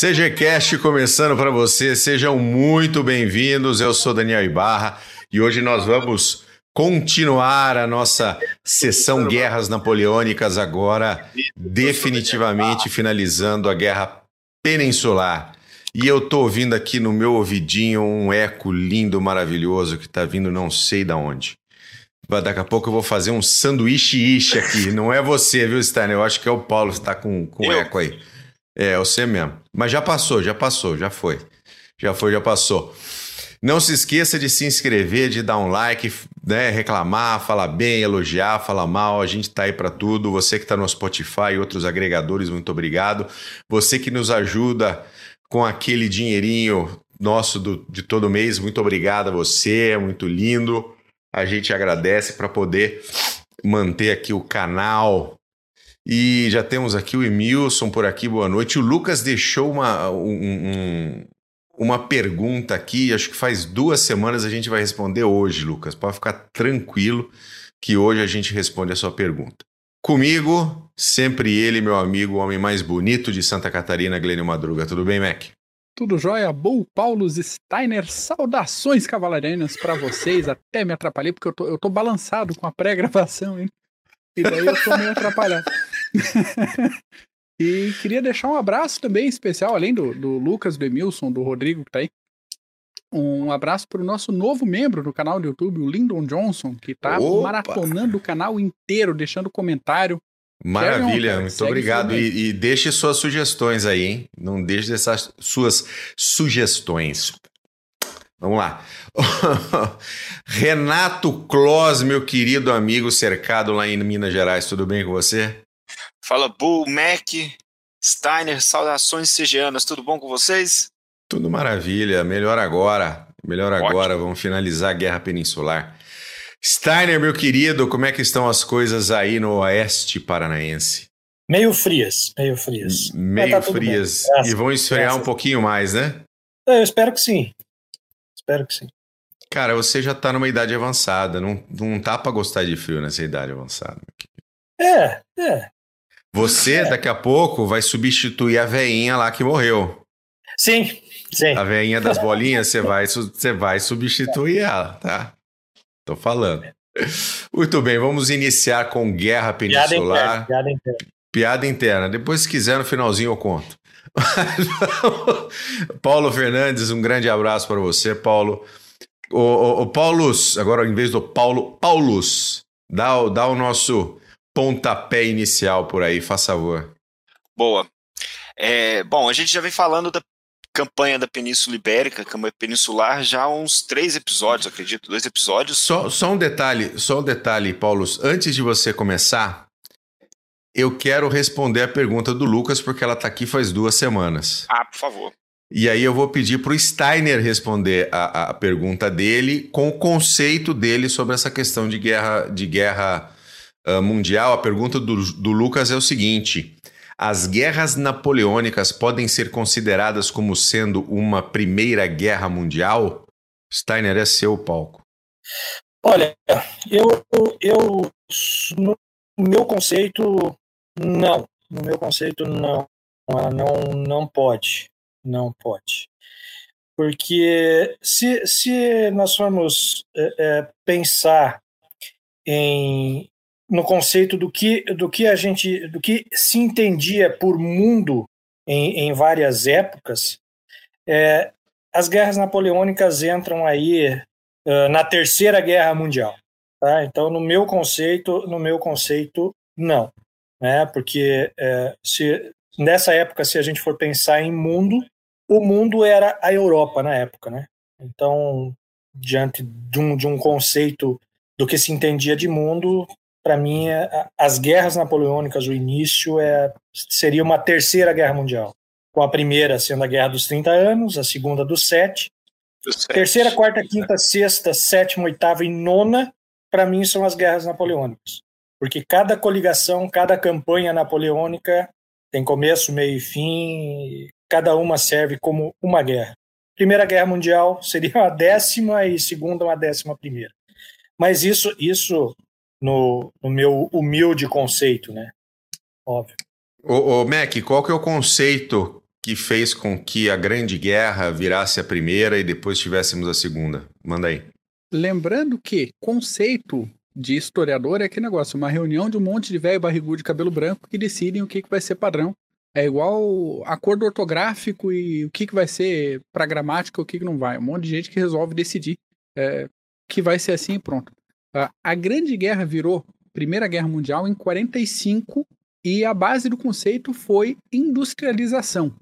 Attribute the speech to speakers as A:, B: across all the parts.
A: CGCast começando para você, sejam muito bem-vindos. Eu sou Daniel Ibarra e hoje nós vamos continuar a nossa sessão Guerras Napoleônicas, agora definitivamente finalizando a Guerra Peninsular. E eu tô ouvindo aqui no meu ouvidinho um eco lindo, maravilhoso que tá vindo não sei da onde. Daqui a pouco eu vou fazer um sanduíche ishi aqui. Não é você, viu, Steiner? Eu acho que é o Paulo que está com, com eco aí. É, você mesmo. Mas já passou, já passou, já foi. Já foi, já passou. Não se esqueça de se inscrever, de dar um like, né, reclamar, falar bem, elogiar, falar mal. A gente está aí para tudo. Você que está no Spotify e outros agregadores, muito obrigado. Você que nos ajuda com aquele dinheirinho nosso do, de todo mês, muito obrigado a você, é muito lindo. A gente agradece para poder manter aqui o canal e já temos aqui o Emilson por aqui, boa noite. O Lucas deixou uma, um, uma pergunta aqui, acho que faz duas semanas a gente vai responder hoje, Lucas. Pode ficar tranquilo que hoje a gente responde a sua pergunta. Comigo, sempre ele, meu amigo, o homem mais bonito de Santa Catarina, Glênio Madruga. Tudo bem, Mac?
B: Tudo jóia? Bull Paulos Steiner, saudações cavalarianas para vocês. Até me atrapalhei porque eu tô, eu tô balançado com a pré-gravação, hein? E daí eu tô meio atrapalhado. e queria deixar um abraço também especial, além do, do Lucas, do Emilson, do Rodrigo que tá aí. Um abraço para o nosso novo membro do canal do YouTube, o Lyndon Johnson, que tá Opa. maratonando o canal inteiro, deixando comentário.
A: Maravilha, muito obrigado. E, e, deixe suas sugestões aí, hein? Não deixe essas suas sugestões. Vamos lá. Renato Clos, meu querido amigo cercado lá em Minas Gerais, tudo bem com você?
C: Fala, Bull, Mac, Steiner, saudações CGanas, tudo bom com vocês?
A: Tudo maravilha, melhor agora, melhor Ótimo. agora, vamos finalizar a Guerra Peninsular. Steiner, meu querido, como é que estão as coisas aí no oeste paranaense?
D: Meio frias, meio frias.
A: Meio tá frias. Graças, e vão esfriar graças. um pouquinho mais, né?
D: É, eu espero que sim. Espero que sim.
A: Cara, você já tá numa idade avançada, não, não tá pra gostar de frio nessa idade avançada.
D: É, é.
A: Você, é. daqui a pouco, vai substituir a veinha lá que morreu.
D: Sim, sim.
A: A veinha das bolinhas, você vai, você vai substituir ela, tá? Tô falando. Muito bem, vamos iniciar com Guerra Peninsular. Piada interna. Piada interna. Piada interna. Depois, se quiser, no finalzinho eu conto. Paulo Fernandes, um grande abraço para você, Paulo. O, o, o Paulus, agora em vez do Paulo, Paulus, dá, dá o nosso pontapé inicial por aí, faz favor.
C: Boa. É, bom, a gente já vem falando da campanha da Península Ibérica, campanha peninsular, já há uns três episódios, acredito, dois episódios.
A: Só, só um detalhe, só um detalhe, Paulo. Antes de você começar, eu quero responder a pergunta do Lucas, porque ela está aqui faz duas semanas.
C: Ah, por favor.
A: E aí eu vou pedir para o Steiner responder a, a, pergunta dele com o conceito dele sobre essa questão de guerra, de guerra uh, mundial. A pergunta do, do Lucas é o seguinte: as guerras napoleônicas podem ser consideradas como sendo uma primeira guerra mundial? Steiner é seu palco.
D: Olha, eu, eu no meu conceito não, no meu conceito não, não, não pode, não pode, porque se, se nós formos é, é, pensar em no conceito do que do que a gente do que se entendia por mundo em, em várias épocas, é, as guerras napoleônicas entram aí uh, na terceira guerra mundial. Tá? Então, no meu conceito, no meu conceito, não né? Porque é, se nessa época, se a gente for pensar em mundo, o mundo era a Europa na época, né? Então, diante de um, de um conceito do que se entendia de mundo, para mim, é, as guerras napoleônicas, o início é, seria uma terceira guerra mundial. Com a primeira sendo a Guerra dos 30 Anos, a segunda dos sete, sete. terceira, quarta, quinta, sexta, sétima, oitava e nona, para mim, são as guerras napoleônicas porque cada coligação, cada campanha napoleônica tem começo, meio e fim, cada uma serve como uma guerra. Primeira Guerra Mundial seria a décima e segunda uma décima primeira. Mas isso, isso no, no meu humilde conceito, né? Óbvio.
A: Ô, ô, Mac, qual que é o conceito que fez com que a Grande Guerra virasse a primeira e depois tivéssemos a segunda? Manda aí.
B: Lembrando que conceito de historiador é aquele negócio, uma reunião de um monte de velho barrigudo de cabelo branco que decidem o que, que vai ser padrão. É igual acordo ortográfico e o que, que vai ser para gramática, o que, que não vai. Um monte de gente que resolve decidir é, que vai ser assim e pronto. A, a Grande Guerra virou Primeira Guerra Mundial em 45 e a base do conceito foi industrialização.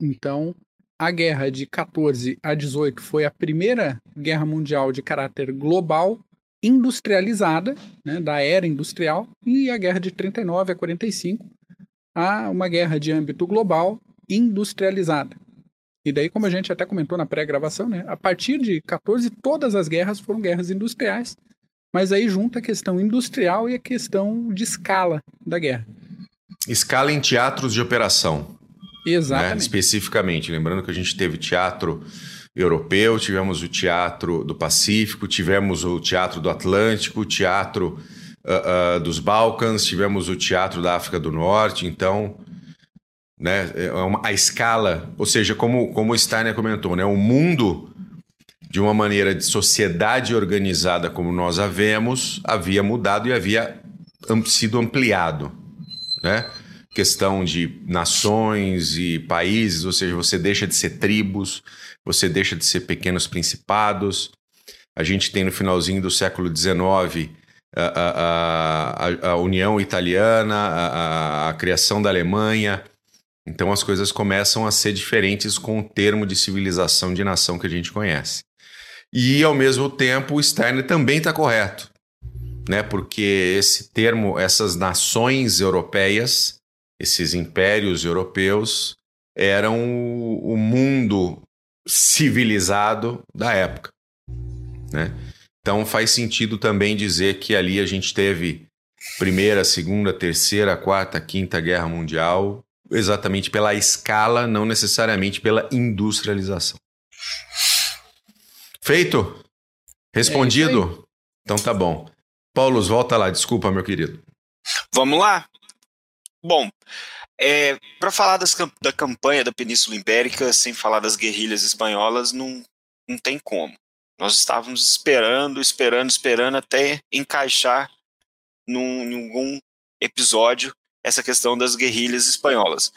B: Então, a guerra de 14 a 18 foi a primeira guerra mundial de caráter global, industrializada, né, da era industrial, e a guerra de 39 a 45, a uma guerra de âmbito global industrializada. E daí, como a gente até comentou na pré-gravação, né, a partir de 14 todas as guerras foram guerras industriais, mas aí junta a questão industrial e a questão de escala da guerra.
A: Escala em teatros de operação.
B: Exatamente.
A: Né? Especificamente, lembrando que a gente teve teatro europeu, tivemos o teatro do Pacífico, tivemos o teatro do Atlântico, o teatro uh, uh, dos Balcãs, tivemos o teatro da África do Norte, então né, é uma, a escala, ou seja, como, como o Steiner comentou, né, o mundo de uma maneira de sociedade organizada como nós a vemos, havia mudado e havia sido ampliado, né? questão de nações e países, ou seja, você deixa de ser tribos, você deixa de ser pequenos principados. A gente tem no finalzinho do século XIX a, a, a, a União Italiana, a, a criação da Alemanha. Então as coisas começam a ser diferentes com o termo de civilização de nação que a gente conhece. E ao mesmo tempo o Steiner também está correto, né? Porque esse termo, essas nações europeias, esses impérios europeus eram o, mundo civilizado da época, né? Então faz sentido também dizer que ali a gente teve primeira, segunda, terceira, quarta, quinta guerra mundial, exatamente pela escala, não necessariamente pela industrialização. Feito? Respondido? É então tá bom. Paulo, volta lá, desculpa, meu querido.
C: Vamos lá. Bom, é, para falar das, da campanha da Península Ibérica, sem falar das guerrilhas espanholas, não, não tem como. Nós estávamos esperando, esperando, esperando até encaixar num, em algum episódio essa questão das guerrilhas espanholas.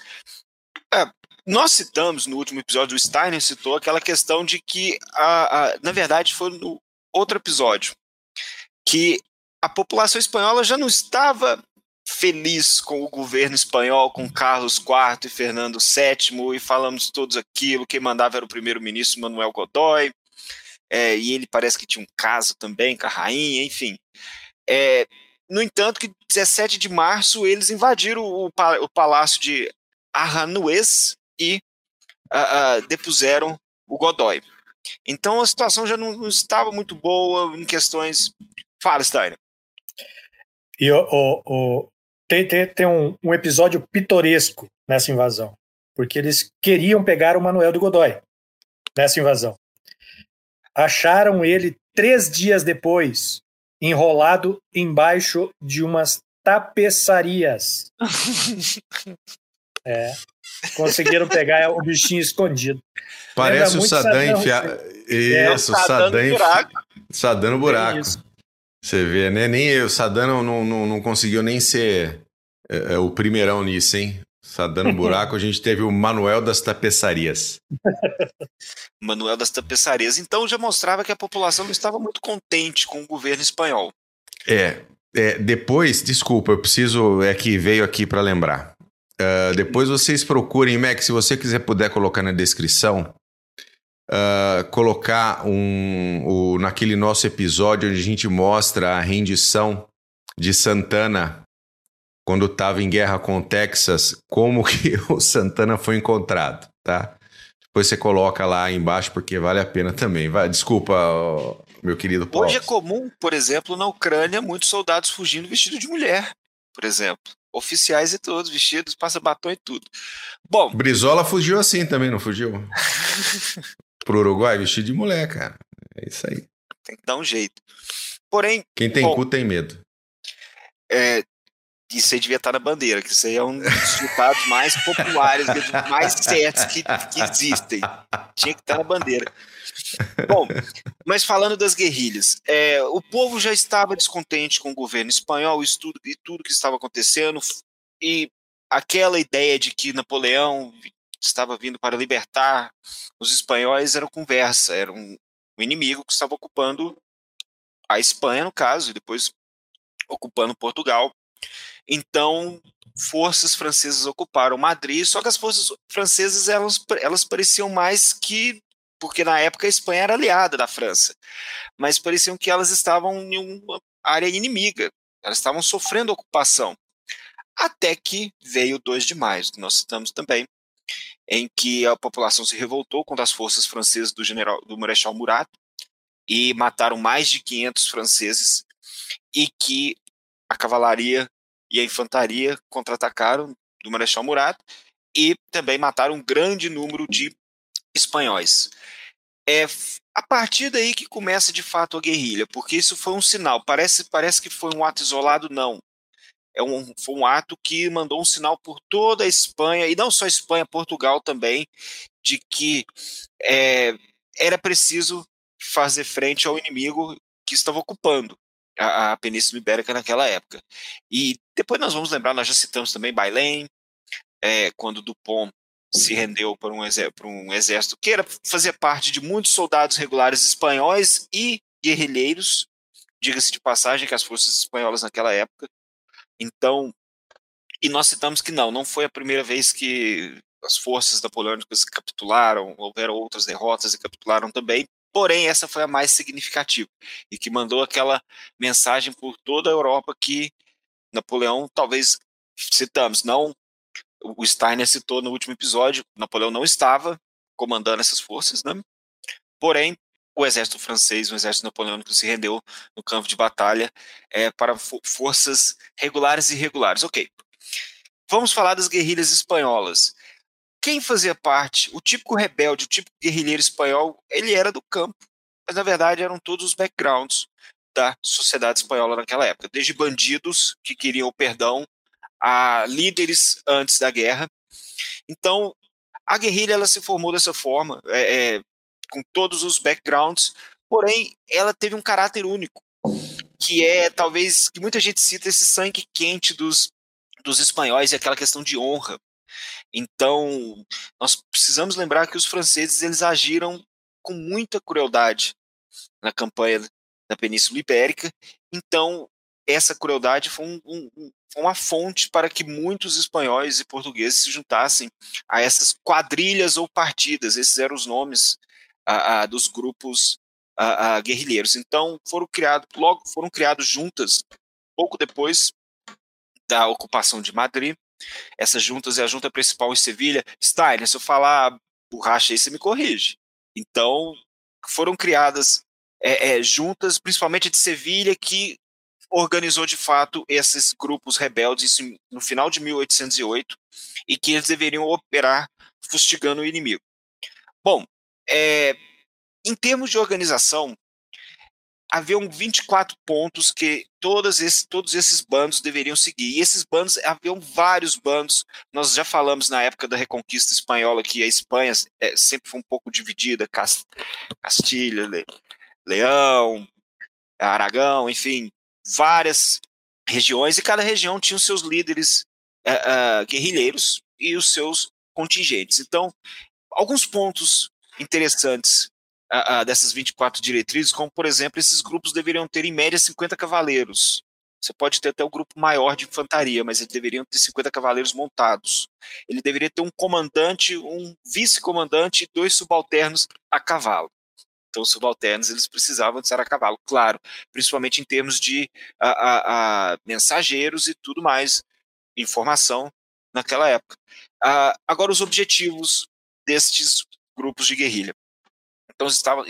C: É, nós citamos no último episódio, o Steiner citou aquela questão de que, a, a, na verdade, foi no outro episódio, que a população espanhola já não estava feliz com o governo espanhol, com Carlos IV e Fernando VII, e falamos todos aquilo, quem mandava era o primeiro-ministro Manuel Godoy, é, e ele parece que tinha um caso também com a rainha, enfim. É, no entanto, que 17 de março eles invadiram o, o palácio de Arranuês e uh, uh, depuseram o Godoy. Então a situação já não, estava muito boa em questões. Fala, Steiner.
D: E o, o, o, tem, tem, tem um, um, episódio pitoresco nessa invasão, porque eles queriam pegar o Manuel do Godoy nessa invasão. Acharam ele três dias depois, enrolado embaixo de umas tapeçarias. é. Conseguiram pegar o bichinho escondido.
A: Parece o Saddam enfiar. É, isso, é, Saddam, Saddam no buraco. Você vê, né? Nem eu, Saddam não, não, não conseguiu nem ser é, é, o primeirão nisso, hein? Saddam no buraco, a gente teve o Manuel das Tapeçarias.
C: Manuel das Tapeçarias. Então já mostrava que a população não estava muito contente com o governo espanhol.
A: É, é depois, desculpa, eu preciso, é que veio aqui para lembrar. Uh, depois vocês procurem, Mac, se você quiser puder colocar na descrição, uh, colocar um, naquele nosso episódio onde a gente mostra a rendição de Santana quando estava em guerra com o Texas, como que o Santana foi encontrado, tá? Depois você coloca lá embaixo porque vale a pena também. Vai, desculpa, meu querido Paulo.
C: Hoje é comum, por exemplo, na Ucrânia, muitos soldados fugindo vestido de mulher, por exemplo oficiais e todos, vestidos, passa batom e tudo. Bom.
A: Brizola fugiu assim também, não fugiu? Pro Uruguai, vestido de mulher, cara. É isso aí.
C: Tem que dar um jeito. Porém.
A: Quem tem bom, cu tem medo.
C: É, isso aí devia estar na bandeira, que isso aí é um dos ditados mais populares, mais certos que, que existem. Tinha que estar na bandeira. Bom, mas falando das guerrilhas, é, o povo já estava descontente com o governo espanhol e tudo, e tudo que estava acontecendo, e aquela ideia de que Napoleão estava vindo para libertar os espanhóis era conversa, era um, um inimigo que estava ocupando a Espanha, no caso, e depois ocupando Portugal. Então, forças francesas ocuparam Madrid, só que as forças francesas elas, elas pareciam mais que porque na época a Espanha era aliada da França, mas pareciam que elas estavam em uma área inimiga, elas estavam sofrendo ocupação. Até que veio 2 de maio, que nós citamos também, em que a população se revoltou contra as forças francesas do general do Marechal Murat e mataram mais de 500 franceses e que a cavalaria e a infantaria contra-atacaram do Marechal Murat e também mataram um grande número de espanhóis. É a partir daí que começa de fato a guerrilha, porque isso foi um sinal. Parece, parece que foi um ato isolado, não. É um, foi um ato que mandou um sinal por toda a Espanha, e não só a Espanha, Portugal também, de que é, era preciso fazer frente ao inimigo que estava ocupando a, a Península Ibérica naquela época. E depois nós vamos lembrar, nós já citamos também Bailém, é, quando Dupont se rendeu para um, um exército que era fazer parte de muitos soldados regulares espanhóis e guerrilheiros, diga-se de passagem que as forças espanholas naquela época. Então, e nós citamos que não, não foi a primeira vez que as forças napoleônicas capitularam, houveram outras derrotas e capitularam também, porém essa foi a mais significativa e que mandou aquela mensagem por toda a Europa que Napoleão, talvez citamos, não o Steiner citou no último episódio, Napoleão não estava comandando essas forças, né? porém o exército francês, o exército napoleônico se rendeu no campo de batalha é, para fo forças regulares e irregulares. Ok. Vamos falar das guerrilhas espanholas. Quem fazia parte, o típico rebelde, o típico guerrilheiro espanhol, ele era do campo, mas na verdade eram todos os backgrounds da sociedade espanhola naquela época, desde bandidos que queriam o perdão a líderes antes da guerra. Então, a guerrilha ela se formou dessa forma, é, é, com todos os backgrounds, porém, ela teve um caráter único, que é talvez que muita gente cita esse sangue quente dos, dos espanhóis e aquela questão de honra. Então, nós precisamos lembrar que os franceses eles agiram com muita crueldade na campanha da Península Ibérica. Então, essa crueldade foi um, um, uma fonte para que muitos espanhóis e portugueses se juntassem a essas quadrilhas ou partidas. Esses eram os nomes a, dos grupos a, guerrilheiros. Então foram criados logo foram criados juntas pouco depois da ocupação de Madrid. Essas juntas é a junta principal em Sevilha. Steiner, se eu falar borracha aí, você me corrige. Então foram criadas é, é, juntas, principalmente de Sevilha, que organizou de fato esses grupos rebeldes no final de 1808 e que eles deveriam operar fustigando o inimigo. Bom, é, em termos de organização, haviam 24 pontos que todos esses, todos esses bandos deveriam seguir. E esses bandos, haviam vários bandos. Nós já falamos na época da Reconquista Espanhola que a Espanha é, sempre foi um pouco dividida, Castilha, Leão, Aragão, enfim, várias regiões e cada região tinha os seus líderes uh, uh, guerrilheiros e os seus contingentes. Então, alguns pontos interessantes uh, dessas 24 diretrizes, como por exemplo, esses grupos deveriam ter em média 50 cavaleiros. Você pode ter até o um grupo maior de infantaria, mas eles deveriam ter 50 cavaleiros montados. Ele deveria ter um comandante, um vice-comandante e dois subalternos a cavalo. Então, os subalternos eles precisavam de estar a cavalo, claro, principalmente em termos de a, a, a mensageiros e tudo mais, informação naquela época. agora, os objetivos destes grupos de guerrilha. Então, estava,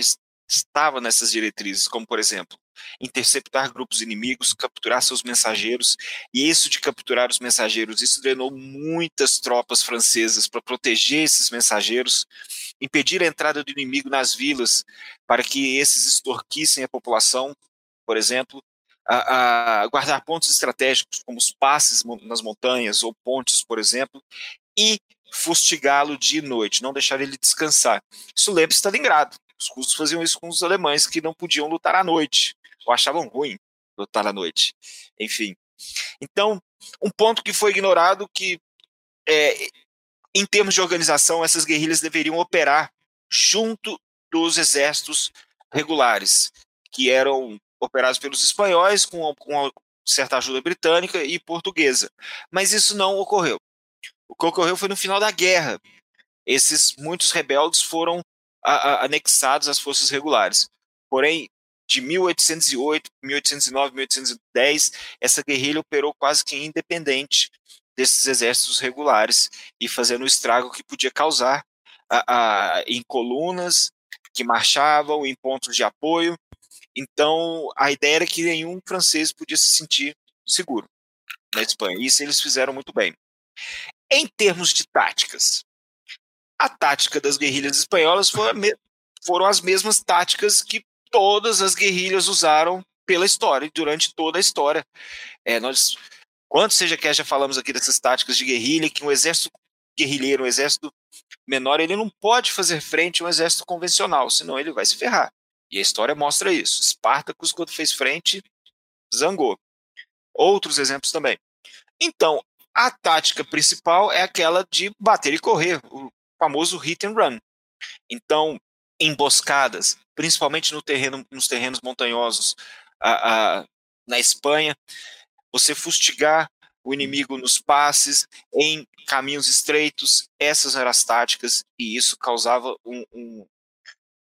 C: estava nessas diretrizes, como, por exemplo, interceptar grupos inimigos, capturar seus mensageiros, e isso de capturar os mensageiros, isso drenou muitas tropas francesas para proteger esses mensageiros, impedir a entrada do inimigo nas vilas para que esses extorquissem a população, por exemplo, a, a guardar pontos estratégicos, como os passes nas montanhas ou pontes, por exemplo, e fustigá-lo de noite, não deixar ele descansar. Isso lembra Stalingrado. Os russos faziam isso com os alemães que não podiam lutar à noite, ou achavam ruim lutar à noite. Enfim. Então, um ponto que foi ignorado que, é, em termos de organização, essas guerrilhas deveriam operar junto dos exércitos regulares, que eram operados pelos espanhóis com, com certa ajuda britânica e portuguesa. Mas isso não ocorreu. O que ocorreu foi no final da guerra. Esses muitos rebeldes foram a, a, anexados às forças regulares. Porém, de 1808, 1809, 1810, essa guerrilha operou quase que independente desses exércitos regulares e fazendo o estrago que podia causar a, em colunas que marchavam, em pontos de apoio. Então, a ideia era que nenhum francês podia se sentir seguro na Espanha. Isso eles fizeram muito bem. Em termos de táticas, a tática das guerrilhas espanholas foram as mesmas táticas que todas as guerrilhas usaram pela história, durante toda a história. É, nós, quanto seja que já falamos aqui dessas táticas de guerrilha, que um exército guerrilheiro, um exército menor, ele não pode fazer frente a um exército convencional, senão ele vai se ferrar. E a história mostra isso. Espartacus, quando fez frente, zangou. Outros exemplos também. Então, a tática principal é aquela de bater e correr, o famoso hit and run. Então, emboscadas, principalmente no terreno, nos terrenos montanhosos a, a, na Espanha, você fustigar o inimigo nos passes, em caminhos estreitos, essas eram as táticas, e isso causava um, um,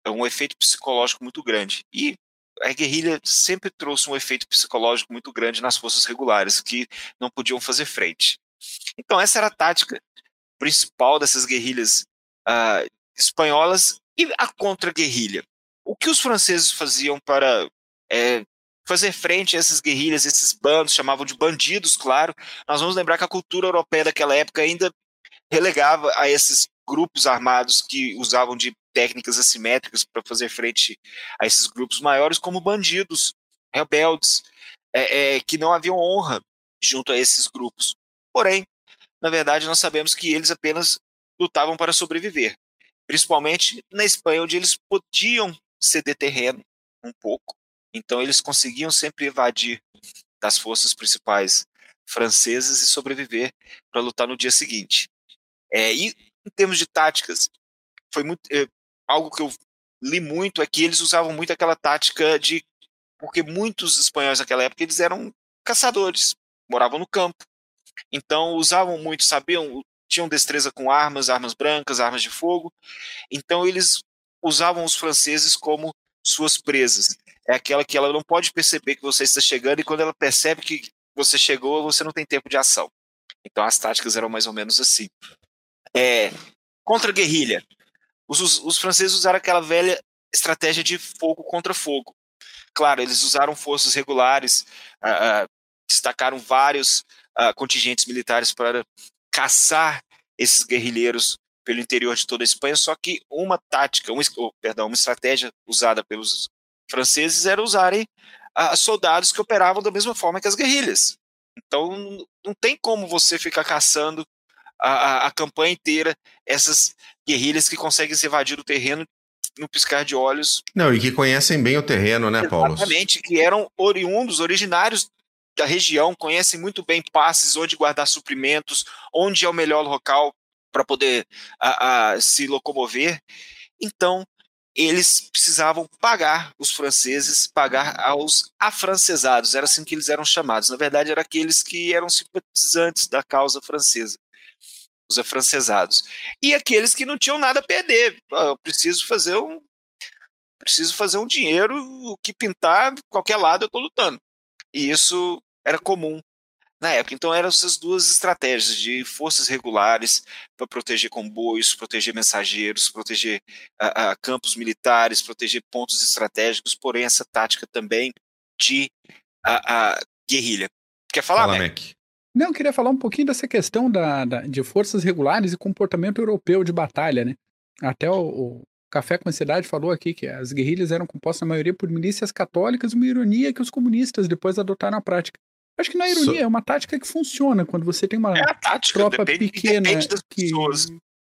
C: um efeito psicológico muito grande. E a guerrilha sempre trouxe um efeito psicológico muito grande nas forças regulares, que não podiam fazer frente. Então, essa era a tática principal dessas guerrilhas uh, espanholas e a contra-guerrilha. O que os franceses faziam para é, fazer frente a essas guerrilhas, esses bandos, chamavam de bandidos, claro. Nós vamos lembrar que a cultura europeia daquela época ainda relegava a esses grupos armados que usavam de técnicas assimétricas para fazer frente a esses grupos maiores como bandidos, rebeldes, é, é, que não haviam honra junto a esses grupos. Porém, na verdade, nós sabemos que eles apenas lutavam para sobreviver, principalmente na Espanha, onde eles podiam ceder terreno um pouco. Então, eles conseguiam sempre evadir das forças principais francesas e sobreviver para lutar no dia seguinte. É, e em termos de táticas, foi muito é, algo que eu li muito é que eles usavam muito aquela tática de porque muitos espanhóis naquela época eles eram caçadores, moravam no campo, então usavam muito, sabiam, tinham destreza com armas, armas brancas, armas de fogo. Então eles usavam os franceses como suas presas. É aquela que ela não pode perceber que você está chegando e quando ela percebe que você chegou, você não tem tempo de ação. Então as táticas eram mais ou menos assim. É, contra guerrilha. Os, os, os franceses usaram aquela velha estratégia de fogo contra fogo. Claro, eles usaram forças regulares, uh, uh, destacaram vários uh, contingentes militares para caçar esses guerrilheiros pelo interior de toda a Espanha, só que uma tática, um, oh, perdão, uma estratégia usada pelos franceses era usarem uh, soldados que operavam da mesma forma que as guerrilhas. Então não tem como você ficar caçando a, a, a campanha inteira essas guerrilhas que conseguem se evadir do terreno no piscar de olhos.
A: Não, e que conhecem bem o terreno, né, Paulo?
C: Exatamente, que eram oriundos, originários da região, conhecem muito bem passes, onde guardar suprimentos, onde é o melhor local para poder a, a, se locomover. Então, eles precisavam pagar os franceses, pagar aos afrancesados, era assim que eles eram chamados. Na verdade, eram aqueles que eram simpatizantes da causa francesa, os afrancesados. E aqueles que não tinham nada a perder. Eu preciso fazer um preciso fazer um dinheiro, o que pintar, qualquer lado eu estou lutando. E isso era comum na época. Então eram essas duas estratégias de forças regulares para proteger comboios, proteger mensageiros, proteger a, a, campos militares, proteger pontos estratégicos, porém essa tática também de a, a guerrilha. Quer falar, Fala, Mac? Mac?
B: Não, eu queria falar um pouquinho dessa questão da, da, de forças regulares e comportamento europeu de batalha, né? Até o, o Café com Ansiedade falou aqui que as guerrilhas eram compostas na maioria por milícias católicas, uma ironia que os comunistas depois adotaram na prática. Acho que é ironia, so... é uma tática que funciona quando você tem uma é tática, tropa depende, pequena depende que,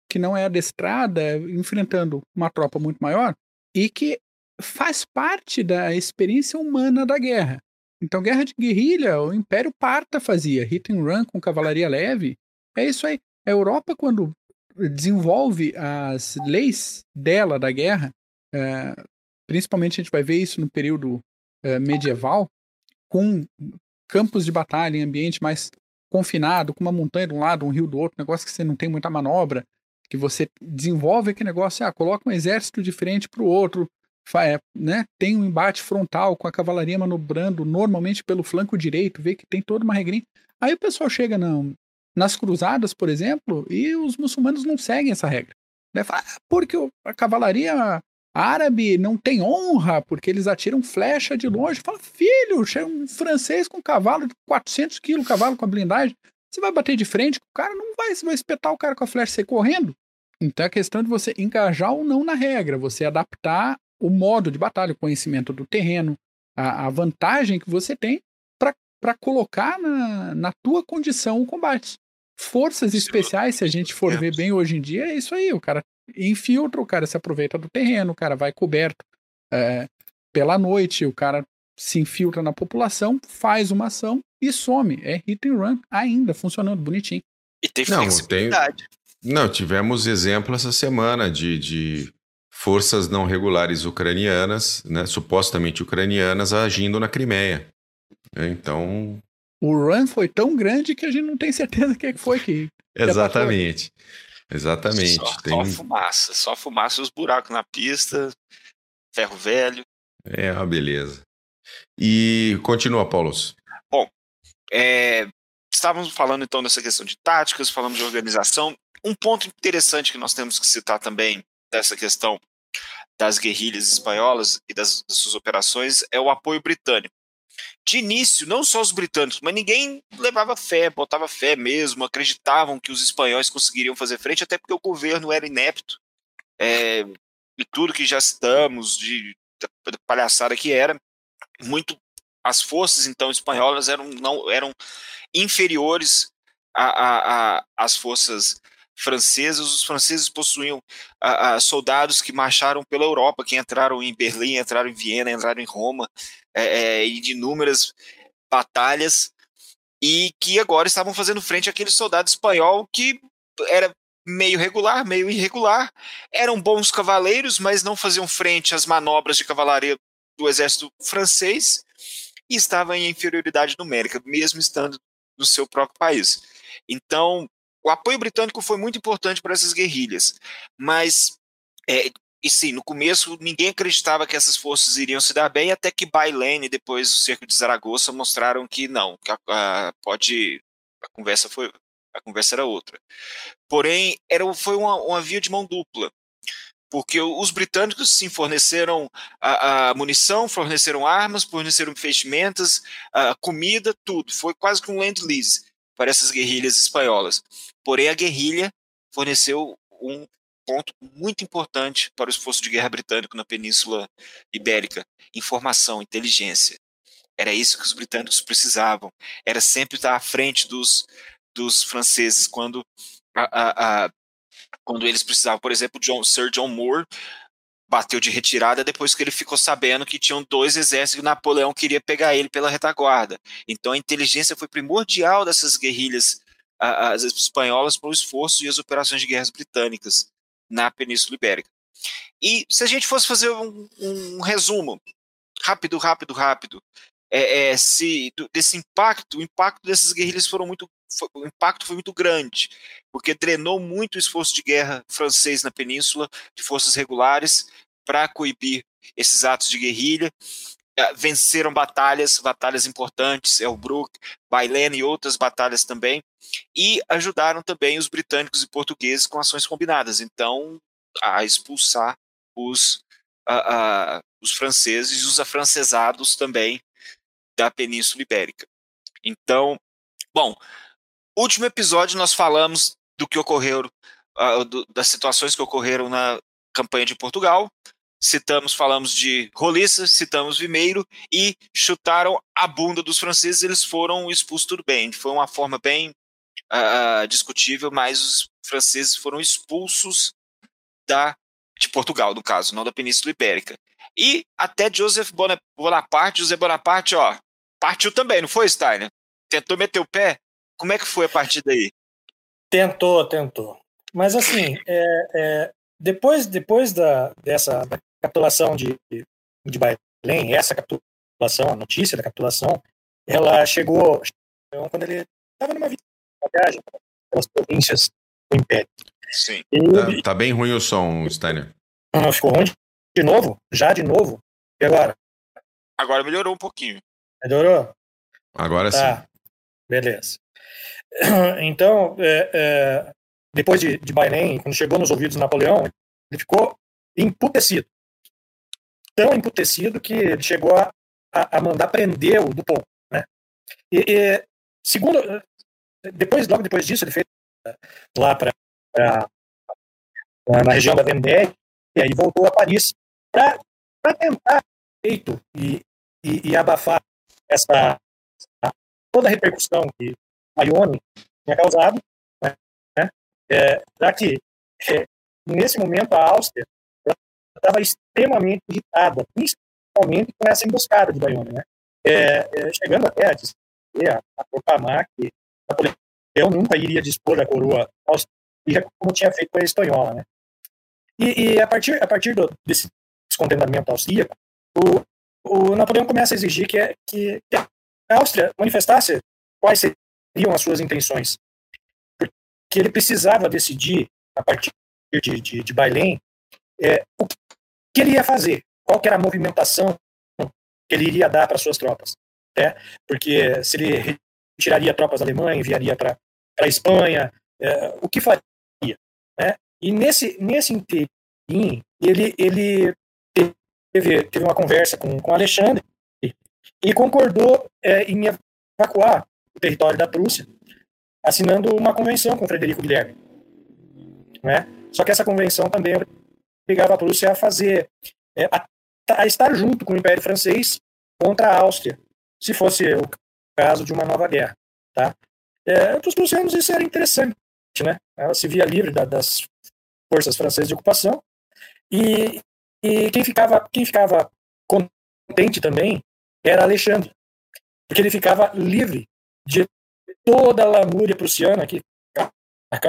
B: que não é adestrada, enfrentando uma tropa muito maior, e que faz parte da experiência humana da guerra. Então, guerra de guerrilha, o Império Parta fazia, hit and run com cavalaria leve. É isso aí. A Europa, quando desenvolve as leis dela da guerra, é, principalmente a gente vai ver isso no período é, medieval, com campos de batalha em ambiente mais confinado, com uma montanha de um lado, um rio do outro, negócio que você não tem muita manobra, que você desenvolve aquele negócio, ah, coloca um exército de frente para o outro, é, né, tem um embate frontal com a cavalaria manobrando normalmente pelo flanco direito, vê que tem toda uma regrinha. Aí o pessoal chega não, nas cruzadas, por exemplo, e os muçulmanos não seguem essa regra. Né? Fala, ah, porque a cavalaria árabe não tem honra, porque eles atiram flecha de longe. Fala, filho, chega um francês com um cavalo de 400 quilos, cavalo com a blindagem. Você vai bater de frente, o cara não vai, você vai espetar o cara com a flecha e sair correndo. Então é questão de você engajar ou não na regra, você adaptar o modo de batalha, o conhecimento do terreno, a, a vantagem que você tem para colocar na, na tua condição o combate. Forças especiais, se a gente for ver bem hoje em dia, é isso aí. O cara infiltra, o cara se aproveita do terreno, o cara vai coberto é, pela noite, o cara se infiltra na população, faz uma ação e some. É hit and run ainda, funcionando bonitinho.
C: E tem flexibilidade.
A: Não, tem... não tivemos exemplo essa semana de, de forças não regulares ucranianas, né, supostamente ucranianas, agindo na Crimeia. Então,
B: o run foi tão grande que a gente não tem certeza o que foi que.
A: Exatamente. Exatamente. Só,
C: tem... só fumaça, só fumaça, os buracos na pista, ferro velho.
A: É uma beleza. E continua, Paulo.
C: Bom, é, estávamos falando então dessa questão de táticas, falamos de organização. Um ponto interessante que nós temos que citar também dessa questão das guerrilhas espanholas e das, das suas operações é o apoio britânico de início, não só os britânicos, mas ninguém levava fé, botava fé mesmo, acreditavam que os espanhóis conseguiriam fazer frente, até porque o governo era inepto. É, e tudo que já citamos, de, de palhaçada que era, muito as forças então espanholas eram não eram inferiores às forças francesas. Os franceses possuíam a, soldados que marcharam pela Europa, que entraram em Berlim, entraram em Viena, entraram em Roma, é, é, de inúmeras batalhas, e que agora estavam fazendo frente àquele soldado espanhol que era meio regular, meio irregular, eram bons cavaleiros, mas não faziam frente às manobras de cavalaria do exército francês e estava em inferioridade numérica, mesmo estando no seu próprio país. Então, o apoio britânico foi muito importante para essas guerrilhas, mas é, e sim, no começo ninguém acreditava que essas forças iriam se dar bem, até que Bailene e depois o cerco de Zaragoza mostraram que não, que a, a, pode a conversa foi a conversa era outra. Porém, era foi uma, uma via de mão dupla, porque os britânicos sim forneceram a, a munição, forneceram armas, forneceram vestimentas, comida, tudo. Foi quase que um land lease para essas guerrilhas espanholas. Porém, a guerrilha forneceu um ponto muito importante para o esforço de guerra britânico na Península Ibérica: informação, inteligência. Era isso que os britânicos precisavam. Era sempre estar à frente dos, dos franceses quando, a, a, a, quando eles precisavam. Por exemplo, John, Sir John Moore bateu de retirada depois que ele ficou sabendo que tinham dois exércitos e Napoleão queria pegar ele pela retaguarda. Então a inteligência foi primordial dessas guerrilhas as espanholas para o esforço e as operações de guerras britânicas na Península Ibérica. E se a gente fosse fazer um, um resumo, rápido, rápido, rápido, é, é, se desse impacto, o impacto dessas guerrilhas foram muito, foi, o impacto foi muito grande, porque drenou muito o esforço de guerra francês na península, de forças regulares, para coibir esses atos de guerrilha. É, venceram batalhas, batalhas importantes, Elbrook, Bailén e outras batalhas também, e ajudaram também os britânicos e portugueses com ações combinadas, então a expulsar os, a, a, os franceses e os afrancesados também da Península Ibérica. Então, bom, último episódio nós falamos do que ocorreu, uh, do, das situações que ocorreram na campanha de Portugal, citamos, falamos de roliça, citamos Vimeiro e chutaram a bunda dos franceses, eles foram expulsos tudo bem. Foi uma forma bem uh, discutível, mas os franceses foram expulsos da de Portugal, no caso, não da Península Ibérica. E até Joseph Bonaparte, José Bonaparte, ó, partiu também, não foi, Steiner? Tentou meter o pé? Como é que foi a partir daí?
D: Tentou, tentou. Mas assim, é, é, depois, depois da, dessa capitulação de, de Bailém, essa capitulação, a notícia da capitulação, ela chegou quando ele estava numa viagem pelas províncias do Império.
C: Sim.
A: E, tá, tá, bem ruim o som, Steiner.
D: Não, ficou ruim de novo? Já de novo? E agora?
C: Agora melhorou um pouquinho.
D: Melhorou?
A: Agora tá. sim.
D: Beleza. Então, é, é, depois de, de Bailém, quando chegou nos ouvidos de Napoleão, ele ficou emputecido. Tão emputecido que ele chegou a, a, a mandar prender o Dupont. Né? E, e, segundo, depois, logo depois disso, ele fez lá para na região da Vendée, e aí voltou a Paris para tentar feito e, e, e, abafar essa toda a repercussão que Bayonne tinha causado, né? É, já que é, nesse momento a Áustria estava extremamente irritada, principalmente com essa emboscada de Bayonne, né? É, é, chegando até a dizer, a proclamar que Napoleão nunca iria dispor da coroa austríaca como tinha feito com a espanhola, né? E, e, a partir, a partir do, desse descontentamento austríaco, o, o Napoleão começa a exigir que, que, que a Áustria manifestasse quais seriam as suas intenções. Porque ele precisava decidir, a partir de, de, de Bailém, é, o que ele ia fazer, qual era a movimentação que ele iria dar para suas tropas. Né? Porque se ele retiraria tropas da Alemanha, enviaria para a Espanha, é, o que faria? Né? E nesse, nesse interim, ele, ele teve, teve uma conversa com, com Alexandre e concordou é, em evacuar o território da Prússia, assinando uma convenção com Frederico Guilherme. Né? Só que essa convenção também obrigava a Prússia a fazer, é, a, a, estar junto com o Império Francês contra a Áustria, se fosse o caso de uma nova guerra. Tá? É, para os prussianos isso era interessante, né? Ela se via livre da, das forças francesas de ocupação e, e quem ficava quem ficava contente também era Alexandre, porque ele ficava livre de toda a lamúria prussiana que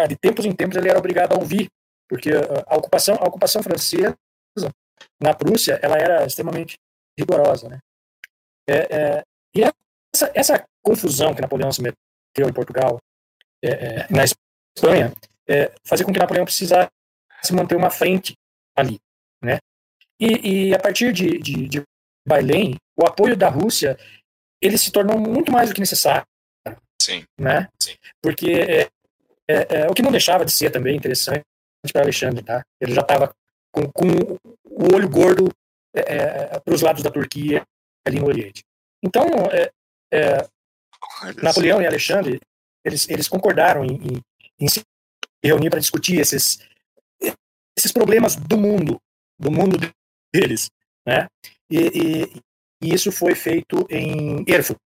D: de tempos em tempos ele era obrigado a ouvir, porque a ocupação a ocupação francesa na Prússia ela era extremamente rigorosa, né? É, é, e essa, essa confusão que Napoleão se meteu em Portugal, é, é na Espanha, é, fazia com que Napoleão precisasse se manter uma frente ali, né? E, e a partir de, de, de Bailém, o apoio da Rússia ele se tornou muito mais do que necessário.
C: Sim.
D: Né?
C: Sim.
D: Porque é, é, é, o que não deixava de ser também interessante para Alexandre, tá? Ele já estava com, com, o olho gordo é, é para os lados da Turquia ali no Oriente. Então, é, Napoleão e Alexandre eles, eles concordaram em, em, em se reunir para discutir esses esses problemas do mundo, do mundo deles, né? E, e, e isso foi feito em Erfurt,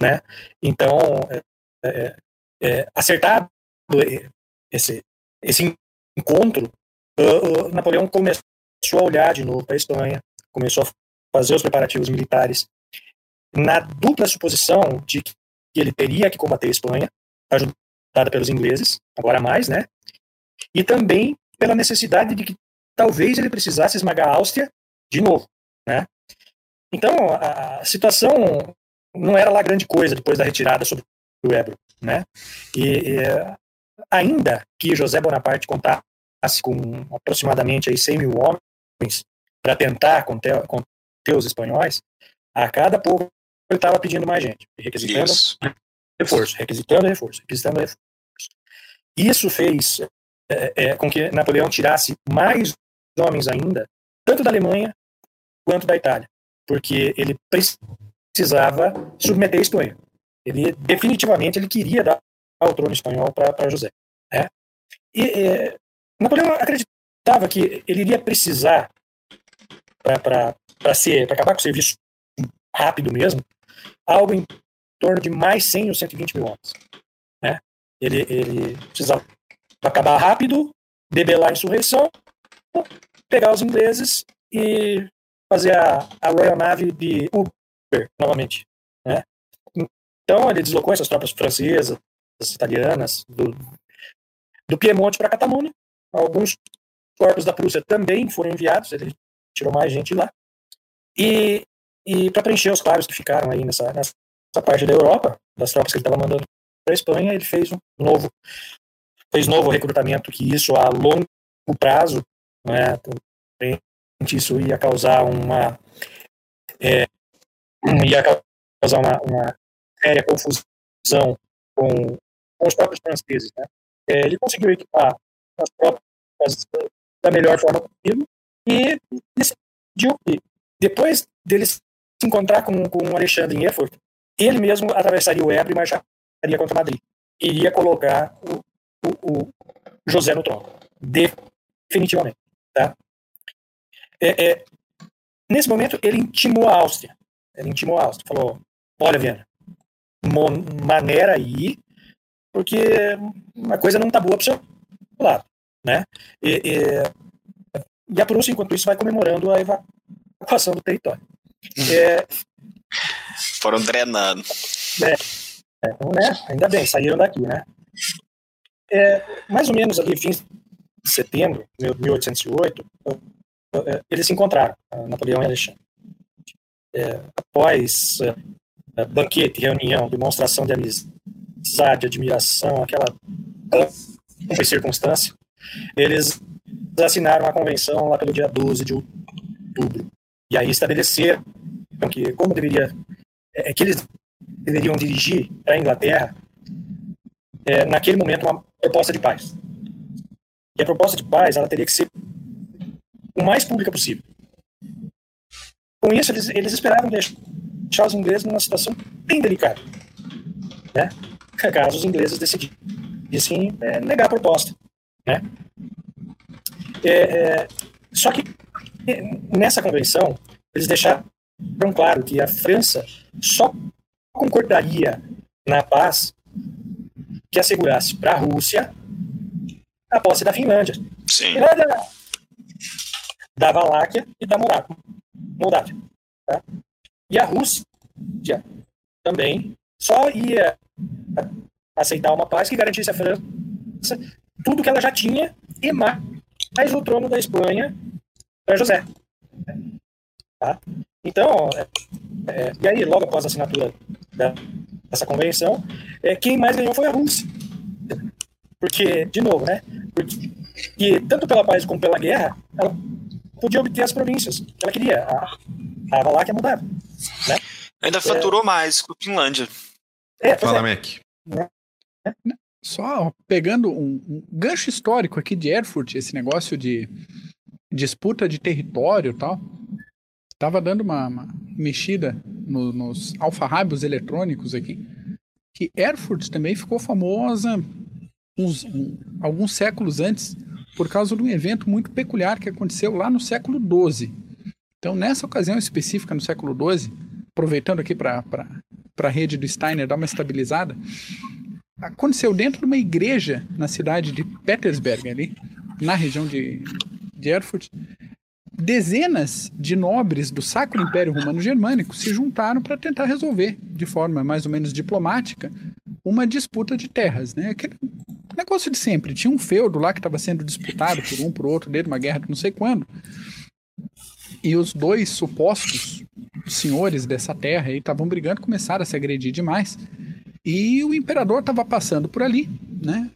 D: né? Então, é, é, é, acertado esse, esse encontro, Napoleão começou a olhar de novo para a Espanha, começou a fazer os preparativos militares, na dupla suposição de que ele teria que combater a Espanha, ajudada pelos ingleses, agora mais, né? E também pela necessidade de que talvez ele precisasse esmagar a Áustria de novo, né? Então, a, situação não era lá grande coisa depois da retirada sobre o Ebro, né? E, e ainda que José Bonaparte contasse com aproximadamente aí 100 mil homens para tentar conter, conter os espanhóis, a cada pouco ele estava pedindo mais gente, requisitando Isso. reforço, requisitando reforço, requisitando reforço. Isso fez é, é, com que Napoleão tirasse mais homens ainda, tanto da Alemanha quanto da Itália, porque ele precisava submeter a Espanha. Ele definitivamente ele queria dar o trono espanhol para José. Né? E é, Napoleão acreditava acreditava que ele iria precisar para acabar com o serviço rápido mesmo, algo em torno de mais 100 ou 120 mil homens. Né? Ele, ele precisava acabar rápido, debelar a insurreição, pegar os ingleses e fazer a, a Royal Navy de Uber novamente. Né? Então ele deslocou essas tropas francesas, italianas, do, do Piemonte para Catalunha. Alguns corpos da Prússia também foram enviados, ele tirou mais gente lá. E, e para preencher os claros que ficaram aí nessa, nessa parte da Europa, das tropas que ele estava mandando para a Espanha, ele fez um novo fez novo recrutamento, que isso a longo prazo, né, isso ia causar uma é, ia causar uma, uma séria confusão com, com os próprios franceses. Né? É, ele conseguiu equipar as tropas da melhor forma possível e decidiu que, depois dele se encontrar com, com Alexandre em Erfurt, ele mesmo atravessaria o Ebro e marcharia contra Madrid. Iria colocar o, o, o José no trono. Definitivamente. Tá? É, é, nesse momento, ele intimou a Áustria. Ele intimou a Áustria. Falou: Olha, Viana, maneira aí, porque a coisa não está boa para o seu lado. Né? E, e, e, a Prússia, enquanto isso, vai comemorando a evacuação do território. É,
C: Foram drenando.
D: É, é, então, né? Ainda bem, saíram daqui, né? É, mais ou menos ali, fim de setembro de 1808, é, eles se encontraram, Napoleão e Alexandre. É, após é, banquete, reunião, demonstração de amizade, admiração, aquela circunstância, eles assinaram a convenção lá pelo dia 12 de outubro. E aí estabeleceram que, como deveria, é, que eles deveriam dirigir para a Inglaterra, é, naquele momento, uma proposta de paz. E a proposta de paz ela teria que ser o mais pública possível. Com isso, eles, eles esperavam deixar os ingleses numa situação bem delicada. Né? Caso os ingleses decidissem é, negar a proposta. Né? É, é, só que nessa convenção, eles deixaram claro que a França só concordaria na paz que assegurasse para a Rússia a posse da Finlândia.
C: Sim.
D: Da, da Valáquia e da Moldávia. Tá? E a Rússia também só ia aceitar uma paz que garantisse a França tudo que ela já tinha e mais o trono da Espanha para José. Tá? Então, é, é, e aí, logo após a assinatura dessa convenção, é, quem mais ganhou foi a Rússia. Porque, de novo, né? Porque, e tanto pela paz como pela guerra, ela podia obter as províncias que ela queria. A, a Valáquia mudava. Né?
C: Ainda faturou é, mais com a Finlândia.
A: É, Fala, é. Mac. Né?
B: Só pegando um, um, gancho histórico aqui de Erfurt, esse negócio de disputa de território e tal. Tava dando uma, uma mexida no, nos alfarrábios eletrônicos aqui, que Erfurt também ficou famosa uns, um, alguns séculos antes por causa de um evento muito peculiar que aconteceu lá no século XII. Então, nessa ocasião específica, no século XII, aproveitando aqui para a rede do Steiner dar uma estabilizada, aconteceu dentro de uma igreja na cidade de Petersberg, ali, na região de, de Erfurt, dezenas de nobres do Sacro Império Romano Germânico se juntaram para tentar resolver, de forma mais ou menos diplomática, uma disputa de terras. Né? Aquele negócio de sempre. Tinha um feudo lá que estava sendo disputado por um por outro, desde uma guerra de não sei quando. E os dois supostos senhores dessa terra estavam brigando, começaram a se agredir demais. E o imperador estava passando por ali, né?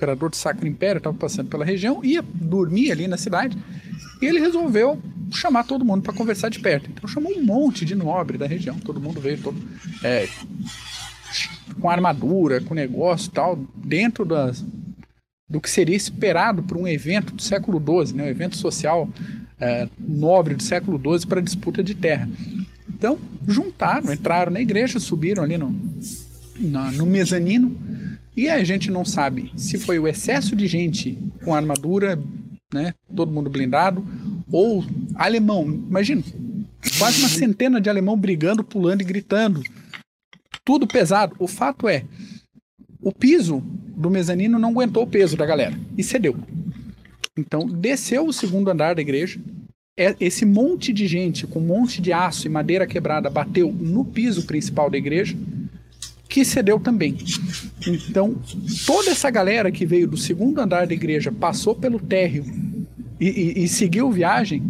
B: Imperador do Sacro Império estava passando pela região, ia dormir ali na cidade e ele resolveu chamar todo mundo para conversar de perto. Então chamou um monte de nobre da região. Todo mundo veio todo é, com armadura, com negócio tal, dentro das, do que seria esperado por um evento do século XII, né, um evento social é, nobre do século XII para disputa de terra. Então, juntaram, entraram na igreja, subiram ali no, no mezanino, e a gente não sabe se foi o excesso de gente com armadura né? Todo mundo blindado. Ou alemão, imagina, quase uma centena de alemão brigando, pulando e gritando. Tudo pesado. O fato é, o piso do mezanino não aguentou o peso da galera e cedeu. Então, desceu o segundo andar da igreja. É, esse monte de gente com um monte de aço e madeira quebrada bateu no piso principal da igreja, que cedeu também. Então, toda essa galera que veio do segundo andar da igreja passou pelo térreo e, e, e seguiu viagem.